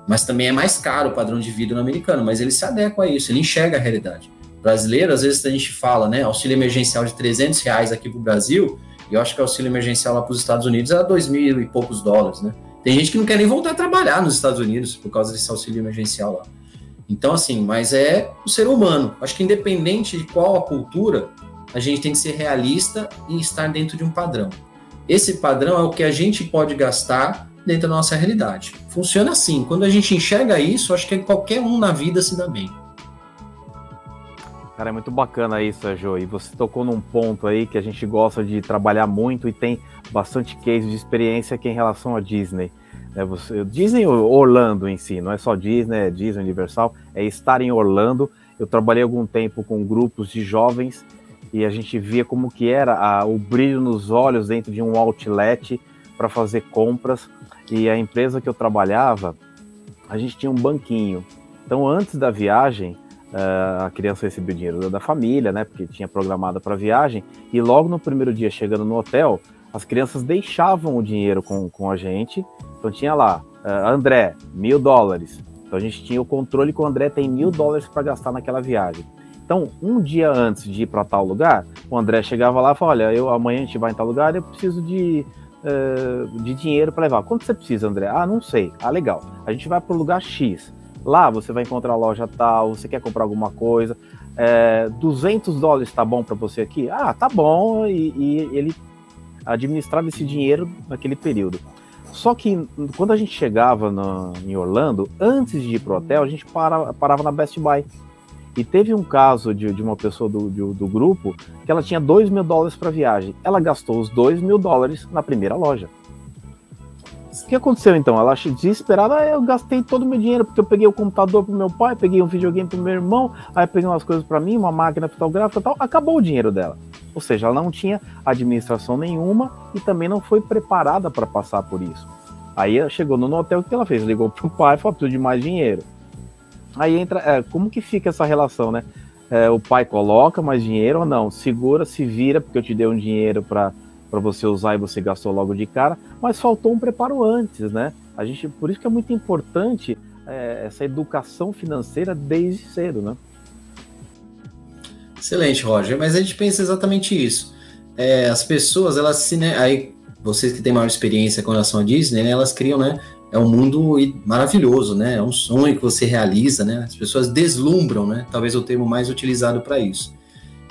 Mas também é mais caro o padrão de vida no americano, mas ele se adequa a isso, ele enxerga a realidade. brasileiro, às vezes a gente fala, né, auxílio emergencial de 300 reais aqui para o Brasil, e eu acho que o auxílio emergencial lá para os Estados Unidos era dois mil e poucos dólares, né? Tem gente que não quer nem voltar a trabalhar nos Estados Unidos por causa desse auxílio emergencial lá. Então, assim, mas é o ser humano. Acho que independente de qual a cultura, a gente tem que ser realista e estar dentro de um padrão. Esse padrão é o que a gente pode gastar dentro da nossa realidade. Funciona assim. Quando a gente enxerga isso, acho que qualquer um na vida se dá bem. Cara, é muito bacana isso, Sérgio. E você tocou num ponto aí que a gente gosta de trabalhar muito e tem bastante case de experiência é em relação a Disney. É você, Disney Orlando em si, não é só Disney, é Disney Universal, é estar em Orlando. Eu trabalhei algum tempo com grupos de jovens e a gente via como que era a, o brilho nos olhos dentro de um outlet para fazer compras. E a empresa que eu trabalhava, a gente tinha um banquinho. Então, antes da viagem, Uh, a criança recebia o dinheiro da família, né? Porque tinha programada para viagem. E logo no primeiro dia, chegando no hotel, as crianças deixavam o dinheiro com, com a gente. Então tinha lá, uh, André, mil dólares. Então a gente tinha o controle que o André tem mil dólares para gastar naquela viagem. Então, um dia antes de ir para tal lugar, o André chegava lá e falava: Olha, eu, amanhã a gente vai em tal lugar, eu preciso de, uh, de dinheiro para levar. Quanto você precisa, André? Ah, não sei. Ah, legal. A gente vai para o lugar X. Lá você vai encontrar a loja tal, você quer comprar alguma coisa. É, 200 dólares tá bom para você aqui? Ah, tá bom. E, e, ele administrava esse dinheiro naquele período. Só que quando a gente chegava no, em Orlando, antes de ir pro hotel, a gente para, parava na Best Buy. E teve um caso de, de uma pessoa do, do, grupo que ela tinha 2 mil dólares para viagem. Ela gastou os 2 mil dólares na primeira loja. O que aconteceu então? Ela desesperada, ah, eu gastei todo o meu dinheiro porque eu peguei o computador pro meu pai, peguei um videogame pro meu irmão, aí peguei umas coisas para mim, uma máquina fotográfica e tal, acabou o dinheiro dela. Ou seja, ela não tinha administração nenhuma e também não foi preparada para passar por isso. Aí chegou no hotel, o que ela fez? Ligou pro pai e falou: preciso de mais dinheiro. Aí entra, é, como que fica essa relação, né? É, o pai coloca mais dinheiro ou não? Segura, se vira, porque eu te dei um dinheiro para você usar e você gastou logo de cara, mas faltou um preparo antes, né? A gente, por isso que é muito importante é, essa educação financeira desde cedo, né? Excelente, Roger. Mas a gente pensa exatamente isso. É, as pessoas, elas se, né, aí vocês que têm maior experiência com relação a Disney, né, elas criam, né? É um mundo maravilhoso, né? É um sonho que você realiza, né? As pessoas deslumbram, né? Talvez o termo mais utilizado para isso.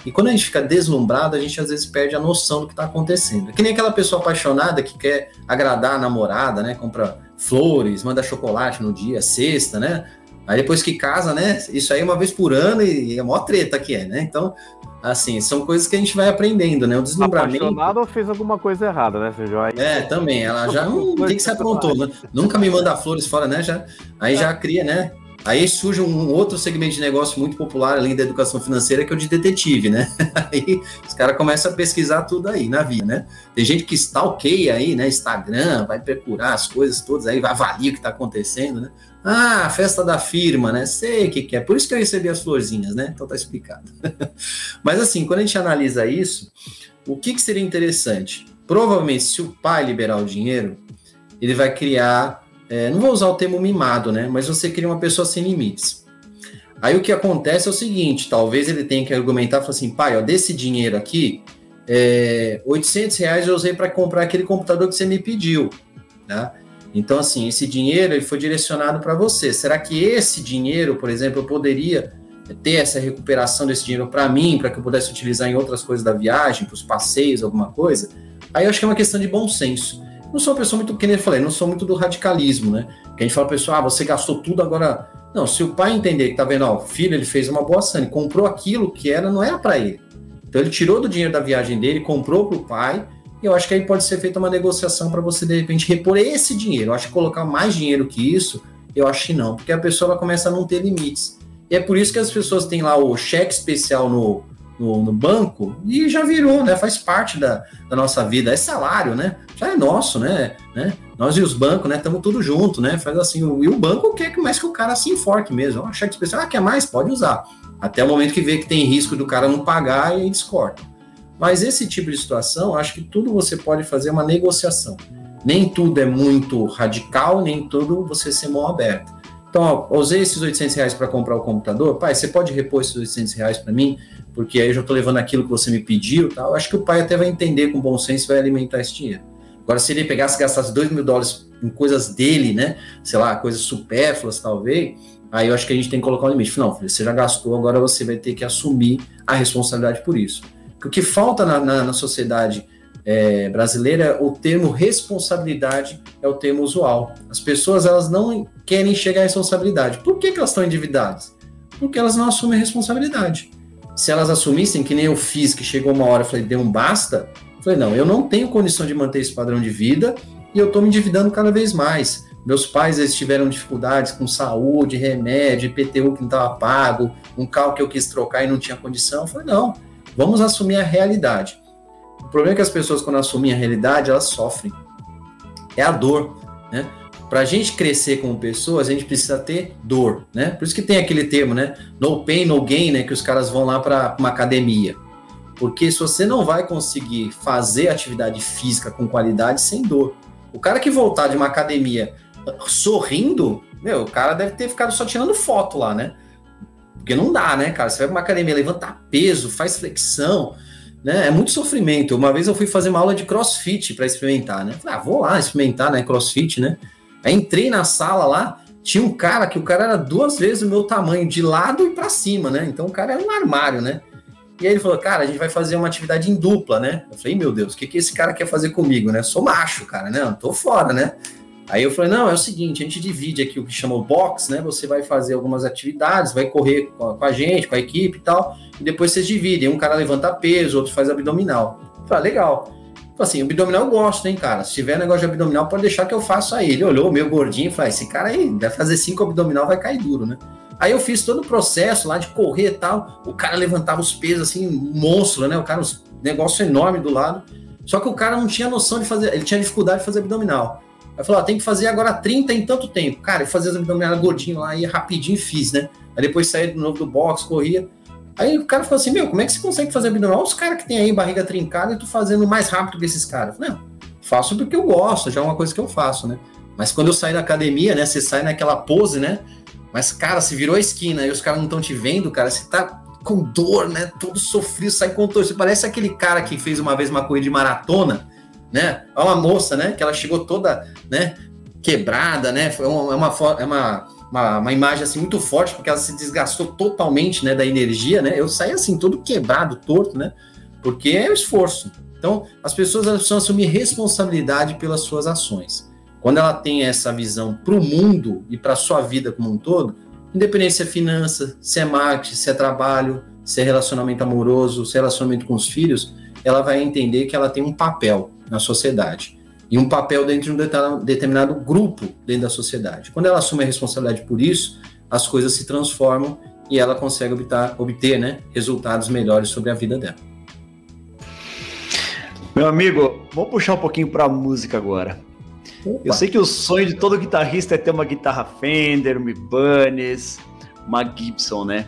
E quando a gente fica deslumbrado, a gente às vezes perde a noção do que está acontecendo. É que nem aquela pessoa apaixonada que quer agradar a namorada, né? Compra flores, manda chocolate no dia, sexta, né? Aí depois que casa, né? Isso aí é uma vez por ano e é a maior treta que é, né? Então, assim, são coisas que a gente vai aprendendo, né? O deslumbramento. Apaixonado ou fez alguma coisa errada, né, Sérgio? Aí... É, também. Ela já não tem que se aprontou, né? Nunca me manda flores fora, né? Já, aí já cria, né? Aí surge um outro segmento de negócio muito popular além da educação financeira, que é o de detetive, né? Aí os caras começam a pesquisar tudo aí na vida, né? Tem gente que stalkeia aí, né? Instagram, vai procurar as coisas todas aí, vai avaliar o que está acontecendo, né? Ah, festa da firma, né? Sei o que, que é. Por isso que eu recebi as florzinhas, né? Então tá explicado. Mas assim, quando a gente analisa isso, o que, que seria interessante? Provavelmente, se o pai liberar o dinheiro, ele vai criar é, não vou usar o termo mimado, né? Mas você cria uma pessoa sem limites. Aí o que acontece é o seguinte: talvez ele tenha que argumentar, falar assim, pai, ó, desse dinheiro aqui, é, 800 reais eu usei para comprar aquele computador que você me pediu, tá? Então, assim, esse dinheiro ele foi direcionado para você. Será que esse dinheiro, por exemplo, eu poderia ter essa recuperação desse dinheiro para mim, para que eu pudesse utilizar em outras coisas da viagem, para os passeios, alguma coisa? Aí eu acho que é uma questão de bom senso não sou uma pessoa muito, que nem eu falei, não sou muito do radicalismo, né? Que a gente fala, pessoal, ah, você gastou tudo agora. Não, se o pai entender que tá vendo, ó, o filho ele fez uma boa ele comprou aquilo que era, não era para ele. Então ele tirou do dinheiro da viagem dele, comprou para o pai, eu acho que aí pode ser feita uma negociação para você, de repente, repor esse dinheiro. Eu acho que colocar mais dinheiro que isso, eu acho que não, porque a pessoa começa a não ter limites. E é por isso que as pessoas têm lá o cheque especial no, no, no, banco e já virou, né? Faz parte da, da, nossa vida. É salário, né? Já é nosso, né? né? Nós e os bancos, né? Estamos tudo junto, né? Faz assim. E o banco quer que mais que o cara se enforque mesmo. Ó, cheque especial, ah, quer mais? Pode usar. Até o momento que vê que tem risco do cara não pagar e eles cortam. Mas esse tipo de situação, acho que tudo você pode fazer uma negociação. Nem tudo é muito radical, nem tudo você ser mão aberta. Então, ó, usei esses 800 reais para comprar o computador. Pai, você pode repor esses 800 reais para mim? Porque aí eu já estou levando aquilo que você me pediu tal. Eu acho que o pai até vai entender com bom senso e vai alimentar esse dinheiro. Agora, se ele pegasse e gastasse 2 mil dólares em coisas dele, né? Sei lá, coisas supérfluas, talvez. Aí eu acho que a gente tem que colocar um limite. Não, filho, você já gastou, agora você vai ter que assumir a responsabilidade por isso. O que falta na, na, na sociedade é, brasileira, o termo responsabilidade é o termo usual. As pessoas elas não querem enxergar a responsabilidade. Por que, que elas estão endividadas? Porque elas não assumem responsabilidade. Se elas assumissem, que nem eu fiz, que chegou uma hora e falei, deu um basta, falei, não, eu não tenho condição de manter esse padrão de vida e eu estou me endividando cada vez mais. Meus pais eles tiveram dificuldades com saúde, remédio, IPTU que não estava pago, um carro que eu quis trocar e não tinha condição. Eu falei, não, vamos assumir a realidade. O problema é que as pessoas, quando assumem a realidade, elas sofrem. É a dor, né? Para a gente crescer como pessoas, a gente precisa ter dor, né? Por isso que tem aquele termo, né? No pain, no gain, né? Que os caras vão lá para uma academia. Porque se você não vai conseguir fazer atividade física com qualidade sem dor. O cara que voltar de uma academia sorrindo, meu, o cara deve ter ficado só tirando foto lá, né? Porque não dá, né, cara? Você vai pra uma academia, levanta peso, faz flexão, né? É muito sofrimento. Uma vez eu fui fazer uma aula de crossfit para experimentar, né? Falei, ah, vou lá experimentar, né? Crossfit, né? Aí entrei na sala lá, tinha um cara que o cara era duas vezes o meu tamanho, de lado e para cima, né? Então o cara era um armário, né? E aí ele falou, cara, a gente vai fazer uma atividade em dupla, né? Eu falei, meu Deus, o que, que esse cara quer fazer comigo, né? Sou macho, cara, né? Eu tô fora, né? Aí eu falei, não, é o seguinte, a gente divide aqui o que chama o box, né? Você vai fazer algumas atividades, vai correr com a, com a gente, com a equipe e tal, e depois vocês dividem. Um cara levanta peso, outro faz abdominal. Eu falei, ah, legal. Falei assim, abdominal eu gosto, hein, cara? Se tiver negócio de abdominal, pode deixar que eu faço aí. Ele olhou, meio gordinho, e falou, ah, esse cara aí vai fazer cinco abdominal, vai cair duro, né? Aí eu fiz todo o processo lá de correr e tal. O cara levantava os pesos assim, monstro, né? O cara, um negócio enorme do lado. Só que o cara não tinha noção de fazer, ele tinha dificuldade de fazer abdominal. Aí falou, ó, tem que fazer agora 30 em tanto tempo. Cara, eu fazia as abdominais gordinho lá, ia rapidinho fiz, né? Aí depois saí de novo do box, corria. Aí o cara falou assim, meu, como é que você consegue fazer abdominal? Olha os caras que tem aí barriga trincada e tu fazendo mais rápido que esses caras. Não, faço porque eu gosto, já é uma coisa que eu faço, né? Mas quando eu saí da academia, né, você sai naquela pose, né? Mas, cara, se virou a esquina e os caras não estão te vendo, cara, você tá com dor, né? Todo sofrido, sai. Você parece aquele cara que fez uma vez uma corrida de maratona, né? Olha uma moça, né? Que ela chegou toda, né? Quebrada, né? É uma, é uma, é uma, uma, uma, imagem assim muito forte, porque ela se desgastou totalmente, né? Da energia, né? Eu saí assim, todo quebrado, torto, né? Porque é o esforço. Então, as pessoas precisam assumir responsabilidade pelas suas ações. Quando ela tem essa visão para o mundo e para a sua vida como um todo, independente se é finança, se é marketing, se é trabalho, se é relacionamento amoroso, se é relacionamento com os filhos, ela vai entender que ela tem um papel na sociedade e um papel dentro de um determinado grupo dentro da sociedade. Quando ela assume a responsabilidade por isso, as coisas se transformam e ela consegue obter, obter né, resultados melhores sobre a vida dela. Meu amigo, vamos puxar um pouquinho para a música agora. Opa. Eu sei que o sonho de todo guitarrista é ter uma guitarra Fender, uma Ibanez, uma Gibson, né?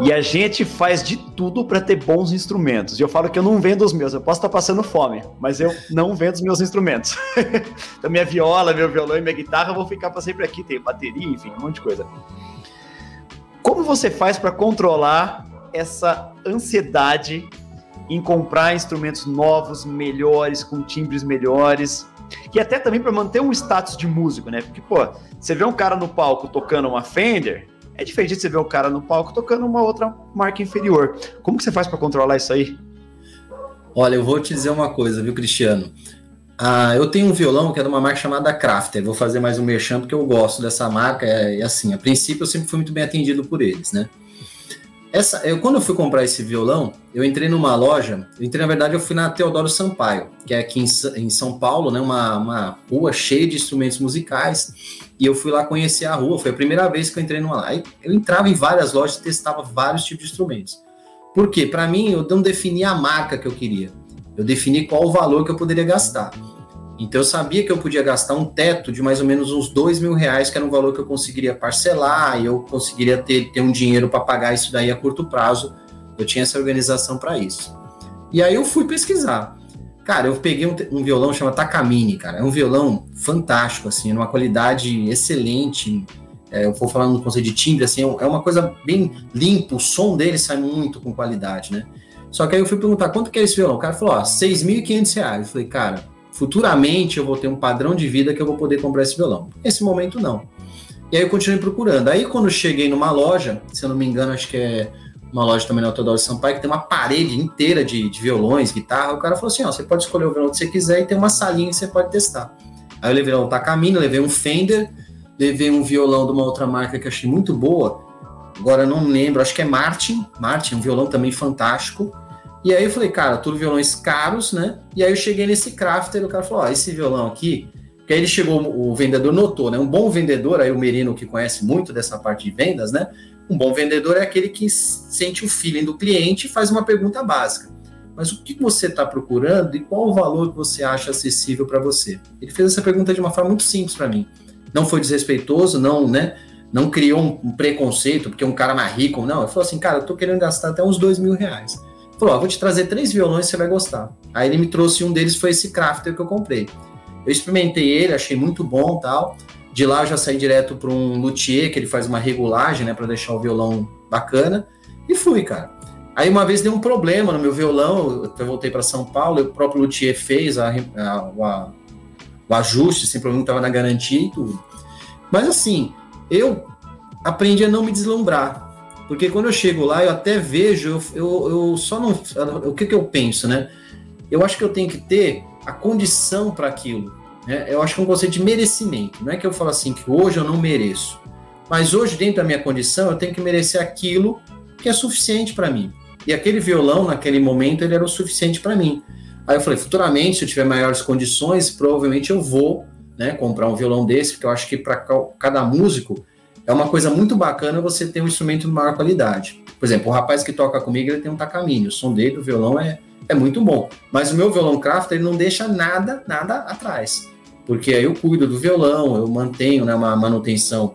E a gente faz de tudo para ter bons instrumentos. E eu falo que eu não vendo os meus, eu posso estar passando fome, mas eu não vendo os meus instrumentos. então, minha viola, meu violão e minha guitarra vão ficar para sempre aqui. Tem bateria, enfim, um monte de coisa. Como você faz para controlar essa ansiedade em comprar instrumentos novos, melhores, com timbres melhores? E até também para manter um status de músico, né? Porque, pô, você vê um cara no palco tocando uma Fender, é diferente você ver o cara no palco tocando uma outra marca inferior. Como que você faz para controlar isso aí? Olha, eu vou te dizer uma coisa, viu, Cristiano? Ah, eu tenho um violão que é de uma marca chamada Crafter. Vou fazer mais um merchan porque eu gosto dessa marca. É, assim, a princípio eu sempre fui muito bem atendido por eles, né? Essa, eu, quando eu fui comprar esse violão, eu entrei numa loja. Eu entrei, na verdade, eu fui na Teodoro Sampaio, que é aqui em, em São Paulo, né? Uma, uma rua cheia de instrumentos musicais. E eu fui lá conhecer a rua. Foi a primeira vez que eu entrei numa lá. Eu entrava em várias lojas, testava vários tipos de instrumentos. Por quê? Para mim, eu não defini a marca que eu queria. Eu defini qual o valor que eu poderia gastar. Então eu sabia que eu podia gastar um teto de mais ou menos uns dois mil reais, que era um valor que eu conseguiria parcelar e eu conseguiria ter, ter um dinheiro para pagar isso daí a curto prazo. Eu tinha essa organização para isso. E aí eu fui pesquisar. Cara, eu peguei um, um violão chamado Takamine, cara. É um violão fantástico, assim, numa qualidade excelente. é, eu vou falar no conceito de timbre, assim, é uma coisa bem limpa, o som dele sai muito com qualidade, né? Só que aí eu fui perguntar quanto que é esse violão. O cara falou, ó, 6.500 reais. Eu falei, cara, futuramente eu vou ter um padrão de vida que eu vou poder comprar esse violão. Nesse momento, não. E aí eu continuei procurando. Aí quando cheguei numa loja, se eu não me engano, acho que é uma loja também na Teodoro Sampaio, que tem uma parede inteira de, de violões, guitarra, o cara falou assim, ó, você pode escolher o violão que você quiser e tem uma salinha que você pode testar. Aí eu levei um Takamine, levei um Fender, levei um violão de uma outra marca que achei muito boa, agora não lembro, acho que é Martin, Martin, um violão também fantástico, e aí eu falei, cara, tudo violões caros, né? E aí eu cheguei nesse crafter e o cara falou, ó, esse violão aqui, que aí ele chegou, o vendedor notou, né? Um bom vendedor, aí o Merino que conhece muito dessa parte de vendas, né? Um bom vendedor é aquele que sente o feeling do cliente e faz uma pergunta básica. Mas o que você está procurando e qual o valor que você acha acessível para você? Ele fez essa pergunta de uma forma muito simples para mim. Não foi desrespeitoso, não, né? Não criou um, preconceito, porque é um cara mais rico, não. Ele falou assim, cara, eu tô querendo gastar até uns dois mil reais. Falou, ó, vou te trazer três violões, você vai gostar. Aí ele me trouxe um deles, foi esse Crafter que eu comprei. Eu experimentei ele, achei muito bom tal. De lá eu já saí direto para um luthier, que ele faz uma regulagem, né, para deixar o violão bacana. E fui, cara. Aí uma vez deu um problema no meu violão, eu voltei para São Paulo, o próprio luthier fez a, a, a, o ajuste, sem problema, estava na garantia e tudo. Mas assim, eu aprendi a não me deslumbrar. Porque quando eu chego lá, eu até vejo, eu, eu, eu só não. O que, que eu penso, né? Eu acho que eu tenho que ter a condição para aquilo. Né? Eu acho que é um conceito de merecimento. Não é que eu falo assim que hoje eu não mereço. Mas hoje, dentro da minha condição, eu tenho que merecer aquilo que é suficiente para mim. E aquele violão, naquele momento, ele era o suficiente para mim. Aí eu falei, futuramente, se eu tiver maiores condições, provavelmente eu vou né, comprar um violão desse, porque eu acho que para cada músico é uma coisa muito bacana você ter um instrumento de maior qualidade. Por exemplo, o rapaz que toca comigo, ele tem um Takamine, o som dele, o violão é, é muito bom. Mas o meu violão craft, ele não deixa nada, nada atrás. Porque aí eu cuido do violão, eu mantenho né, uma manutenção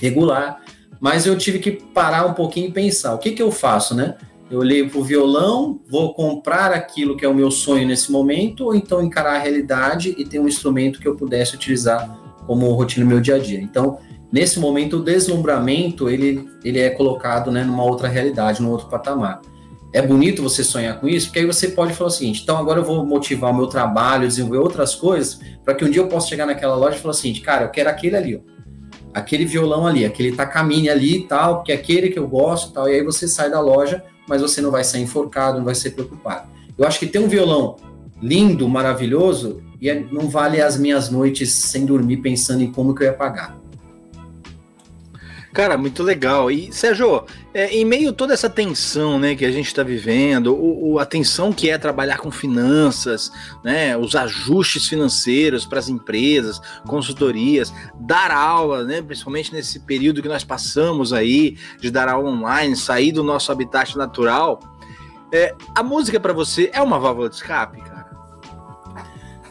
regular, mas eu tive que parar um pouquinho e pensar, o que que eu faço, né? Eu olhei para o violão, vou comprar aquilo que é o meu sonho nesse momento, ou então encarar a realidade e ter um instrumento que eu pudesse utilizar como rotina no meu dia a dia. Então, nesse momento o deslumbramento ele, ele é colocado né, numa outra realidade, num outro patamar. É bonito você sonhar com isso, porque aí você pode falar o seguinte: então agora eu vou motivar o meu trabalho, desenvolver outras coisas, para que um dia eu possa chegar naquela loja e falar assim, cara, eu quero aquele ali, ó, aquele violão ali, aquele takamine ali e tal, porque é aquele que eu gosto tal, e aí você sai da loja, mas você não vai sair enforcado, não vai ser preocupado. Eu acho que ter um violão lindo, maravilhoso, e é, não vale as minhas noites sem dormir pensando em como que eu ia pagar. Cara, muito legal. E, Sérgio, é, em meio a toda essa tensão né, que a gente está vivendo, o, o, a tensão que é trabalhar com finanças, né, os ajustes financeiros para as empresas, consultorias, dar aula, né, principalmente nesse período que nós passamos aí, de dar aula online, sair do nosso habitat natural, é, a música para você é uma válvula de escape, cara?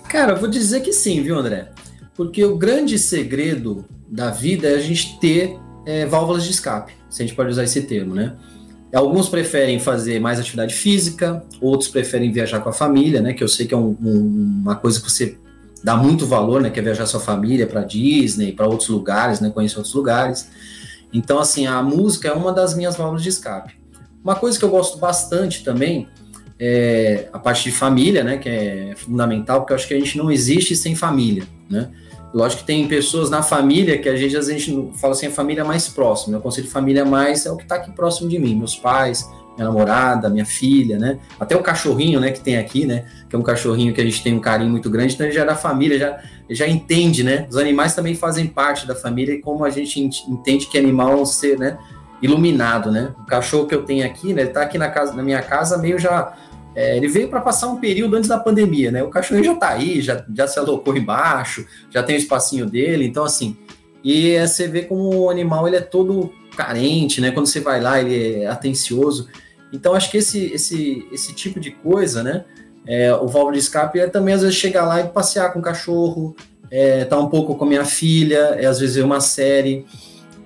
Cara, eu vou dizer que sim, viu, André? Porque o grande segredo da vida é a gente ter é, válvulas de escape, se a gente pode usar esse termo, né? Alguns preferem fazer mais atividade física, outros preferem viajar com a família, né? Que eu sei que é um, um, uma coisa que você dá muito valor, né? Que é viajar sua família para Disney, para outros lugares, né? Conhecer outros lugares. Então, assim, a música é uma das minhas válvulas de escape. Uma coisa que eu gosto bastante também é a parte de família, né? Que é fundamental, porque eu acho que a gente não existe sem família, né? Lógico que tem pessoas na família que a gente, às vezes, a gente fala assim, a família mais próxima. Eu conceito família mais é o que está aqui próximo de mim, meus pais, minha namorada, minha filha, né? Até o cachorrinho, né, que tem aqui, né? Que é um cachorrinho que a gente tem um carinho muito grande, então ele já é da família, já, já entende, né? Os animais também fazem parte da família e como a gente entende que animal é um ser, né? Iluminado, né? O cachorro que eu tenho aqui, né? Ele tá aqui na, casa, na minha casa meio já é, ele veio para passar um período antes da pandemia, né? O cachorro já está aí, já, já se alocou embaixo, já tem o espacinho dele, então assim. E é, você vê como o animal ele é todo carente, né? Quando você vai lá, ele é atencioso. Então acho que esse, esse, esse tipo de coisa, né? É, o válvula de escape é também às vezes chegar lá e passear com o cachorro, é, tá um pouco com a minha filha, é, às vezes ver uma série.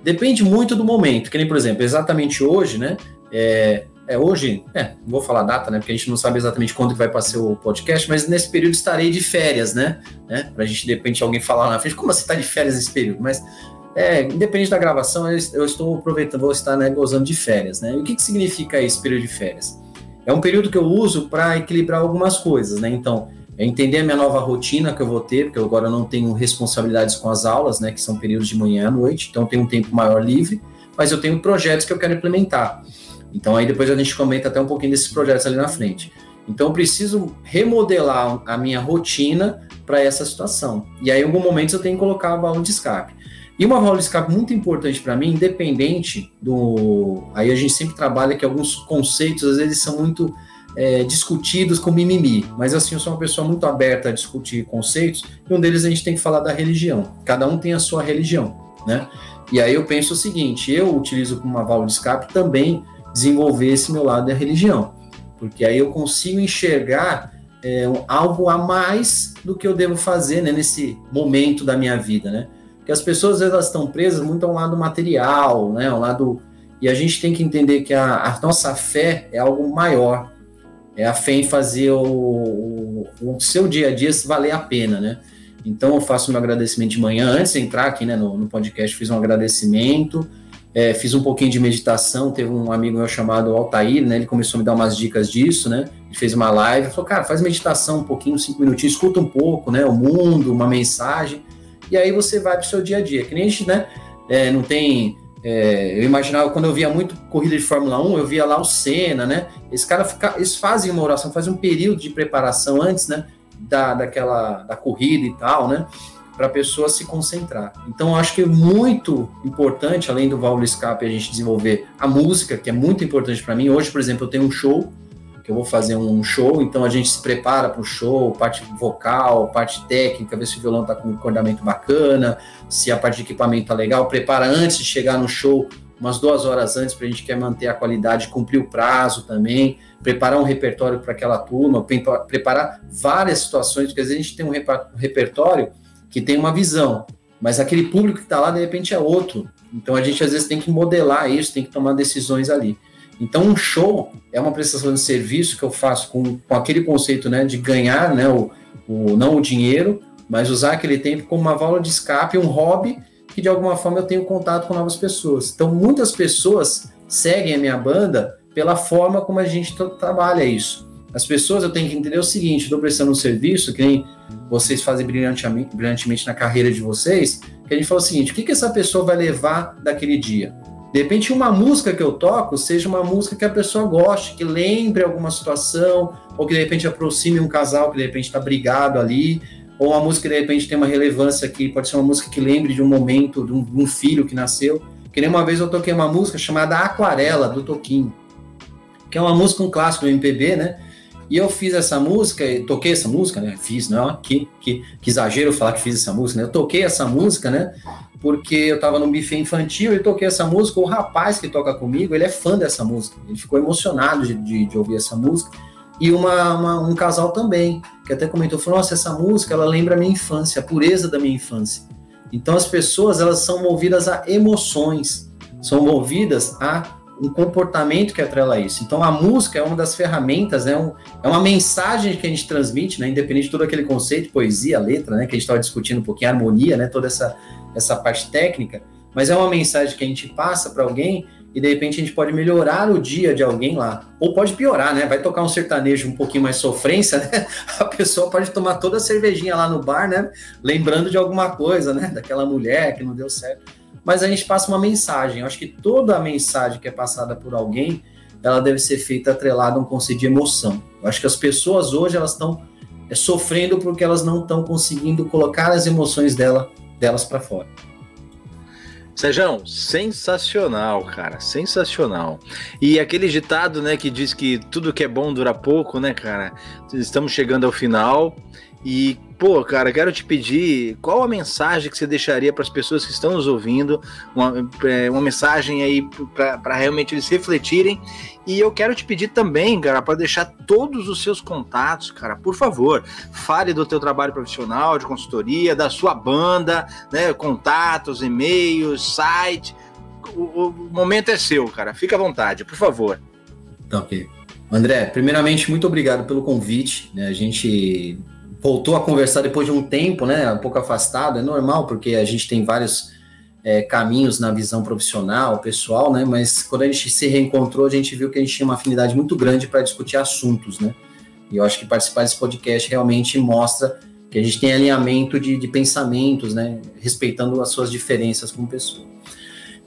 Depende muito do momento. Que nem, por exemplo, exatamente hoje, né? É, é, hoje, é, não vou falar data, né? Porque a gente não sabe exatamente quando que vai passar o podcast, mas nesse período estarei de férias, né? né? Pra gente, de repente, alguém falar na frente, como você está de férias nesse período? Mas é, independente da gravação, eu estou aproveitando, vou estar né, gozando de férias, né? E o que, que significa esse período de férias? É um período que eu uso para equilibrar algumas coisas, né? Então, é entender a minha nova rotina que eu vou ter, porque agora eu não tenho responsabilidades com as aulas, né? Que são períodos de manhã à noite, então eu tenho um tempo maior livre, mas eu tenho projetos que eu quero implementar. Então aí depois a gente comenta até um pouquinho desses projetos ali na frente. Então eu preciso remodelar a minha rotina para essa situação. E aí, em algum momento, eu tenho que colocar a válvula de escape. E uma válvula de escape muito importante para mim, independente do. Aí a gente sempre trabalha que alguns conceitos, às vezes, são muito é, discutidos com mimimi. Mas assim, eu sou uma pessoa muito aberta a discutir conceitos, e um deles a gente tem que falar da religião. Cada um tem a sua religião, né? E aí eu penso o seguinte: eu utilizo uma válvula de escape também desenvolver esse meu lado da religião, porque aí eu consigo enxergar é, algo a mais do que eu devo fazer né, nesse momento da minha vida, né? Porque as pessoas elas estão presas muito ao lado material, né? Ao lado e a gente tem que entender que a, a nossa fé é algo maior, é a fé em fazer o, o, o, seu dia a dia valer a pena, né? Então eu faço meu agradecimento de manhã, antes de entrar aqui né, no, no podcast, fiz um agradecimento, é, fiz um pouquinho de meditação, teve um amigo meu chamado Altair, né? Ele começou a me dar umas dicas disso, né? Ele fez uma live, falou, cara, faz meditação um pouquinho, cinco minutinhos, escuta um pouco, né? O mundo, uma mensagem, e aí você vai para o seu dia a dia. Que nem a gente, né? É, não tem. É, eu imaginava quando eu via muito corrida de Fórmula 1, eu via lá o Senna, né? Esse cara fica, eles fazem uma oração, fazem um período de preparação antes, né? Da, daquela da corrida e tal, né? Para a pessoa se concentrar. Então, acho que é muito importante, além do válvula escape, a gente desenvolver a música, que é muito importante para mim. Hoje, por exemplo, eu tenho um show, que eu vou fazer um show, então a gente se prepara para o show, parte vocal, parte técnica, ver se o violão está com um acordamento bacana, se a parte de equipamento tá legal, prepara antes de chegar no show, umas duas horas antes, para a gente quer manter a qualidade, cumprir o prazo também, preparar um repertório para aquela turma, preparar várias situações, porque às vezes a gente tem um repertório que tem uma visão, mas aquele público que está lá, de repente, é outro. Então a gente às vezes tem que modelar isso, tem que tomar decisões ali. Então um show é uma prestação de serviço que eu faço com, com aquele conceito né, de ganhar, né, o, o, não o dinheiro, mas usar aquele tempo como uma válvula de escape, um hobby que de alguma forma eu tenho contato com novas pessoas. Então muitas pessoas seguem a minha banda pela forma como a gente trabalha isso. As pessoas eu tenho que entender o seguinte: estou prestando um serviço, que nem vocês fazem brilhantemente, brilhantemente na carreira de vocês, que a gente fala o seguinte: o que, que essa pessoa vai levar daquele dia? De repente, uma música que eu toco seja uma música que a pessoa goste, que lembre alguma situação, ou que de repente aproxime um casal que de repente está brigado ali, ou uma música que de repente tem uma relevância que pode ser uma música que lembre de um momento, de um, de um filho que nasceu. Que nem uma vez eu toquei uma música chamada Aquarela, do Toquinho, que é uma música, um clássico do MPB, né? E eu fiz essa música, toquei essa música, né? Fiz, não, que, que, que exagero falar que fiz essa música, né? Eu toquei essa música, né? Porque eu tava num buffet infantil e toquei essa música. O rapaz que toca comigo, ele é fã dessa música. Ele ficou emocionado de, de, de ouvir essa música. E uma, uma, um casal também, que até comentou, falou, nossa, essa música, ela lembra a minha infância, a pureza da minha infância. Então as pessoas, elas são movidas a emoções, são movidas a um comportamento que atrela isso. Então a música é uma das ferramentas, né, um, é uma mensagem que a gente transmite, né, independente de todo aquele conceito, poesia, letra, né, que a gente estava discutindo um pouquinho, harmonia, né, toda essa, essa parte técnica, mas é uma mensagem que a gente passa para alguém e de repente a gente pode melhorar o dia de alguém lá, ou pode piorar, né, vai tocar um sertanejo um pouquinho mais sofrência, né, a pessoa pode tomar toda a cervejinha lá no bar, né, lembrando de alguma coisa, né, daquela mulher que não deu certo mas a gente passa uma mensagem. Eu acho que toda a mensagem que é passada por alguém, ela deve ser feita atrelada a um conceito de emoção. Eu acho que as pessoas hoje elas estão é, sofrendo porque elas não estão conseguindo colocar as emoções dela, delas para fora. Sejão, sensacional, cara, sensacional. E aquele ditado, né, que diz que tudo que é bom dura pouco, né, cara? Estamos chegando ao final e pô, cara, quero te pedir qual a mensagem que você deixaria para as pessoas que estão nos ouvindo, uma, é, uma mensagem aí para realmente eles refletirem. E eu quero te pedir também, cara, para deixar todos os seus contatos, cara, por favor, fale do teu trabalho profissional, de consultoria, da sua banda, né, contatos, e-mails, site. O, o momento é seu, cara. Fica à vontade, por favor. Tá ok. André, primeiramente, muito obrigado pelo convite. Né? A gente voltou a conversar depois de um tempo, né? Um pouco afastado, é normal, porque a gente tem vários é, caminhos na visão profissional, pessoal, né? Mas quando a gente se reencontrou, a gente viu que a gente tinha uma afinidade muito grande para discutir assuntos, né? E eu acho que participar desse podcast realmente mostra que a gente tem alinhamento de, de pensamentos, né? Respeitando as suas diferenças como pessoa.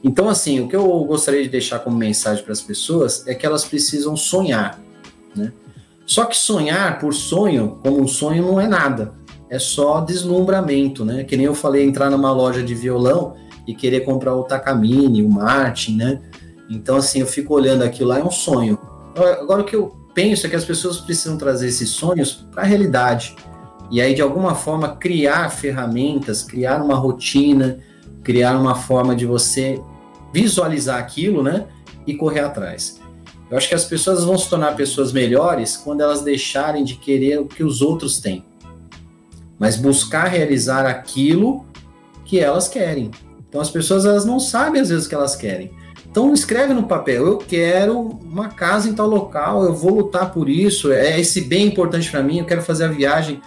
Então, assim, o que eu gostaria de deixar como mensagem para as pessoas é que elas precisam sonhar, né? Só que sonhar por sonho, como um sonho, não é nada. É só deslumbramento, né? Que nem eu falei, entrar numa loja de violão e querer comprar o Takamine, o Martin, né? Então, assim, eu fico olhando aquilo lá, é um sonho. Agora, o que eu penso é que as pessoas precisam trazer esses sonhos para a realidade. E aí, de alguma forma, criar ferramentas, criar uma rotina, criar uma forma de você visualizar aquilo, né? E correr atrás. Eu acho que as pessoas vão se tornar pessoas melhores quando elas deixarem de querer o que os outros têm, mas buscar realizar aquilo que elas querem. Então as pessoas elas não sabem às vezes o que elas querem. Então escreve no papel, eu quero uma casa em tal local, eu vou lutar por isso, é esse bem importante para mim, eu quero fazer a viagem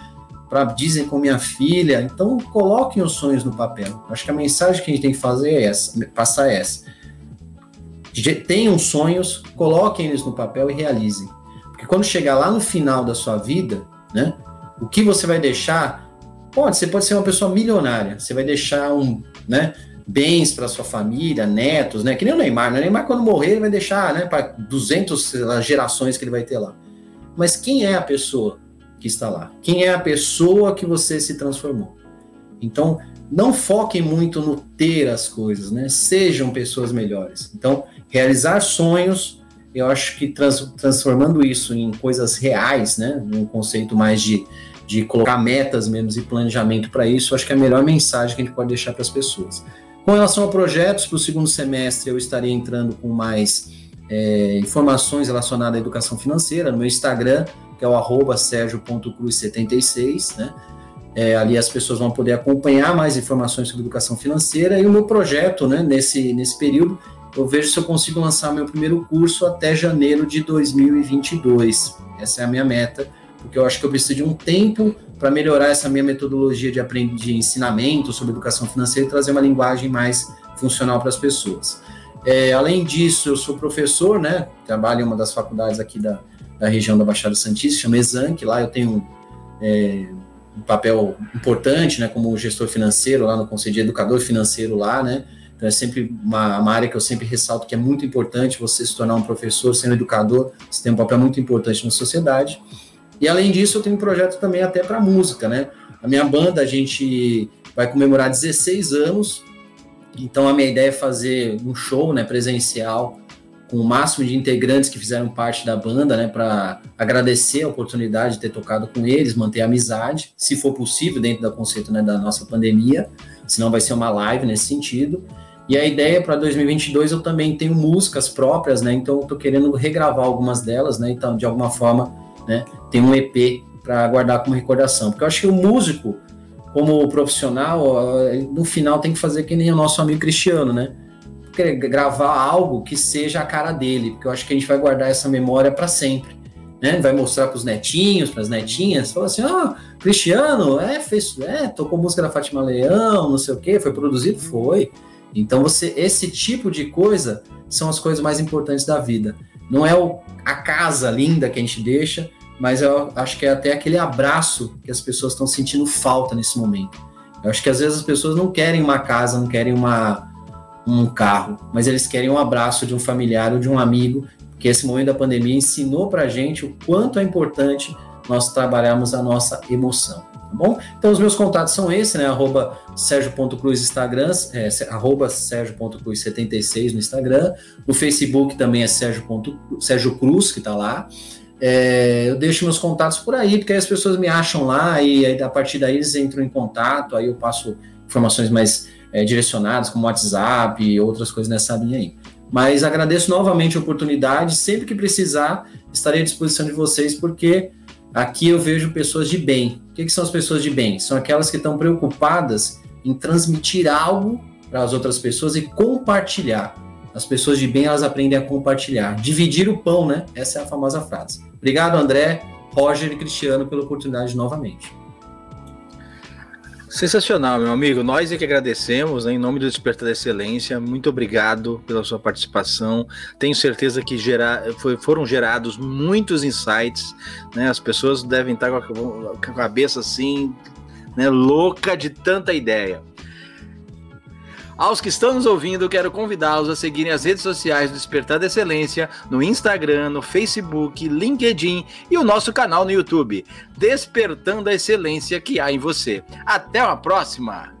para Disney com minha filha. Então coloquem os sonhos no papel. Acho que a mensagem que a gente tem que fazer é essa, passar é essa. Tenham sonhos, coloquem eles no papel e realizem. Porque quando chegar lá no final da sua vida, né, o que você vai deixar, pode, você pode ser uma pessoa milionária, você vai deixar um, né, bens para sua família, netos, né? Que nem o Neymar, né? O Neymar quando morrer ele vai deixar, né, para 200 gerações que ele vai ter lá. Mas quem é a pessoa que está lá? Quem é a pessoa que você se transformou? Então, não foquem muito no ter as coisas, né? Sejam pessoas melhores. Então, realizar sonhos, eu acho que trans, transformando isso em coisas reais, né? Um conceito mais de, de colocar metas mesmo e planejamento para isso, acho que é a melhor mensagem que a gente pode deixar para as pessoas. Com relação a projetos, para o segundo semestre eu estarei entrando com mais é, informações relacionadas à educação financeira no meu Instagram, que é o arroba sergio.cruz76, né? É, ali as pessoas vão poder acompanhar mais informações sobre educação financeira e o meu projeto, né, nesse, nesse período, eu vejo se eu consigo lançar meu primeiro curso até janeiro de 2022. Essa é a minha meta, porque eu acho que eu preciso de um tempo para melhorar essa minha metodologia de, aprend... de ensinamento sobre educação financeira e trazer uma linguagem mais funcional para as pessoas. É, além disso, eu sou professor, né? Trabalho em uma das faculdades aqui da, da região da Baixada Santista, chama Exanc. Lá eu tenho é, um papel importante, né? Como gestor financeiro lá no Conselho de Educador Financeiro lá, né? Então é sempre uma, uma, área que eu sempre ressalto que é muito importante você se tornar um professor, ser um educador, você tem um papel muito importante na sociedade. E além disso, eu tenho um projeto também até para música, né? A minha banda, a gente vai comemorar 16 anos, então a minha ideia é fazer um show, né, presencial, com o máximo de integrantes que fizeram parte da banda, né, para agradecer a oportunidade de ter tocado com eles, manter a amizade, se for possível, dentro do conceito né, da nossa pandemia, senão vai ser uma live nesse sentido. E a ideia para 2022 eu também tenho músicas próprias, né? Então eu tô querendo regravar algumas delas, né? Então, de alguma forma, né, tem um EP para guardar como recordação. Porque eu acho que o músico, como profissional, no final tem que fazer que nem o nosso amigo Cristiano, né? Gravar algo que seja a cara dele, porque eu acho que a gente vai guardar essa memória para sempre. Né? Vai mostrar para os netinhos, para as netinhas, fala assim: ah, Cristiano, é, fez, é, tocou música da Fátima Leão, não sei o que, foi produzido? Foi. Então, você, esse tipo de coisa são as coisas mais importantes da vida. Não é o, a casa linda que a gente deixa, mas eu acho que é até aquele abraço que as pessoas estão sentindo falta nesse momento. Eu acho que às vezes as pessoas não querem uma casa, não querem uma, um carro, mas eles querem um abraço de um familiar ou de um amigo, que esse momento da pandemia ensinou para a gente o quanto é importante nós trabalharmos a nossa emoção bom? Então os meus contatos são esses, né? Arroba Sérgio.cruz Instagram, é, arroba Sérgio.cruz76 no Instagram. No Facebook também é Sérgio, Sérgio Cruz, que está lá. É, eu deixo meus contatos por aí, porque aí as pessoas me acham lá e aí, a partir daí eles entram em contato, aí eu passo informações mais é, direcionadas, como WhatsApp e outras coisas nessa linha aí. Mas agradeço novamente a oportunidade, sempre que precisar, estarei à disposição de vocês, porque Aqui eu vejo pessoas de bem. O que, que são as pessoas de bem? São aquelas que estão preocupadas em transmitir algo para as outras pessoas e compartilhar. As pessoas de bem, elas aprendem a compartilhar. Dividir o pão, né? Essa é a famosa frase. Obrigado, André, Roger e Cristiano, pela oportunidade novamente. Sensacional, meu amigo. Nós é que agradecemos, né, em nome do Despertar da Excelência. Muito obrigado pela sua participação. Tenho certeza que gera, foi, foram gerados muitos insights. Né? As pessoas devem estar com a, com a cabeça assim, né, louca de tanta ideia. Aos que estão nos ouvindo, quero convidá-los a seguirem as redes sociais do Despertar da Excelência no Instagram, no Facebook, LinkedIn e o nosso canal no YouTube, Despertando a Excelência que há em você. Até uma próxima!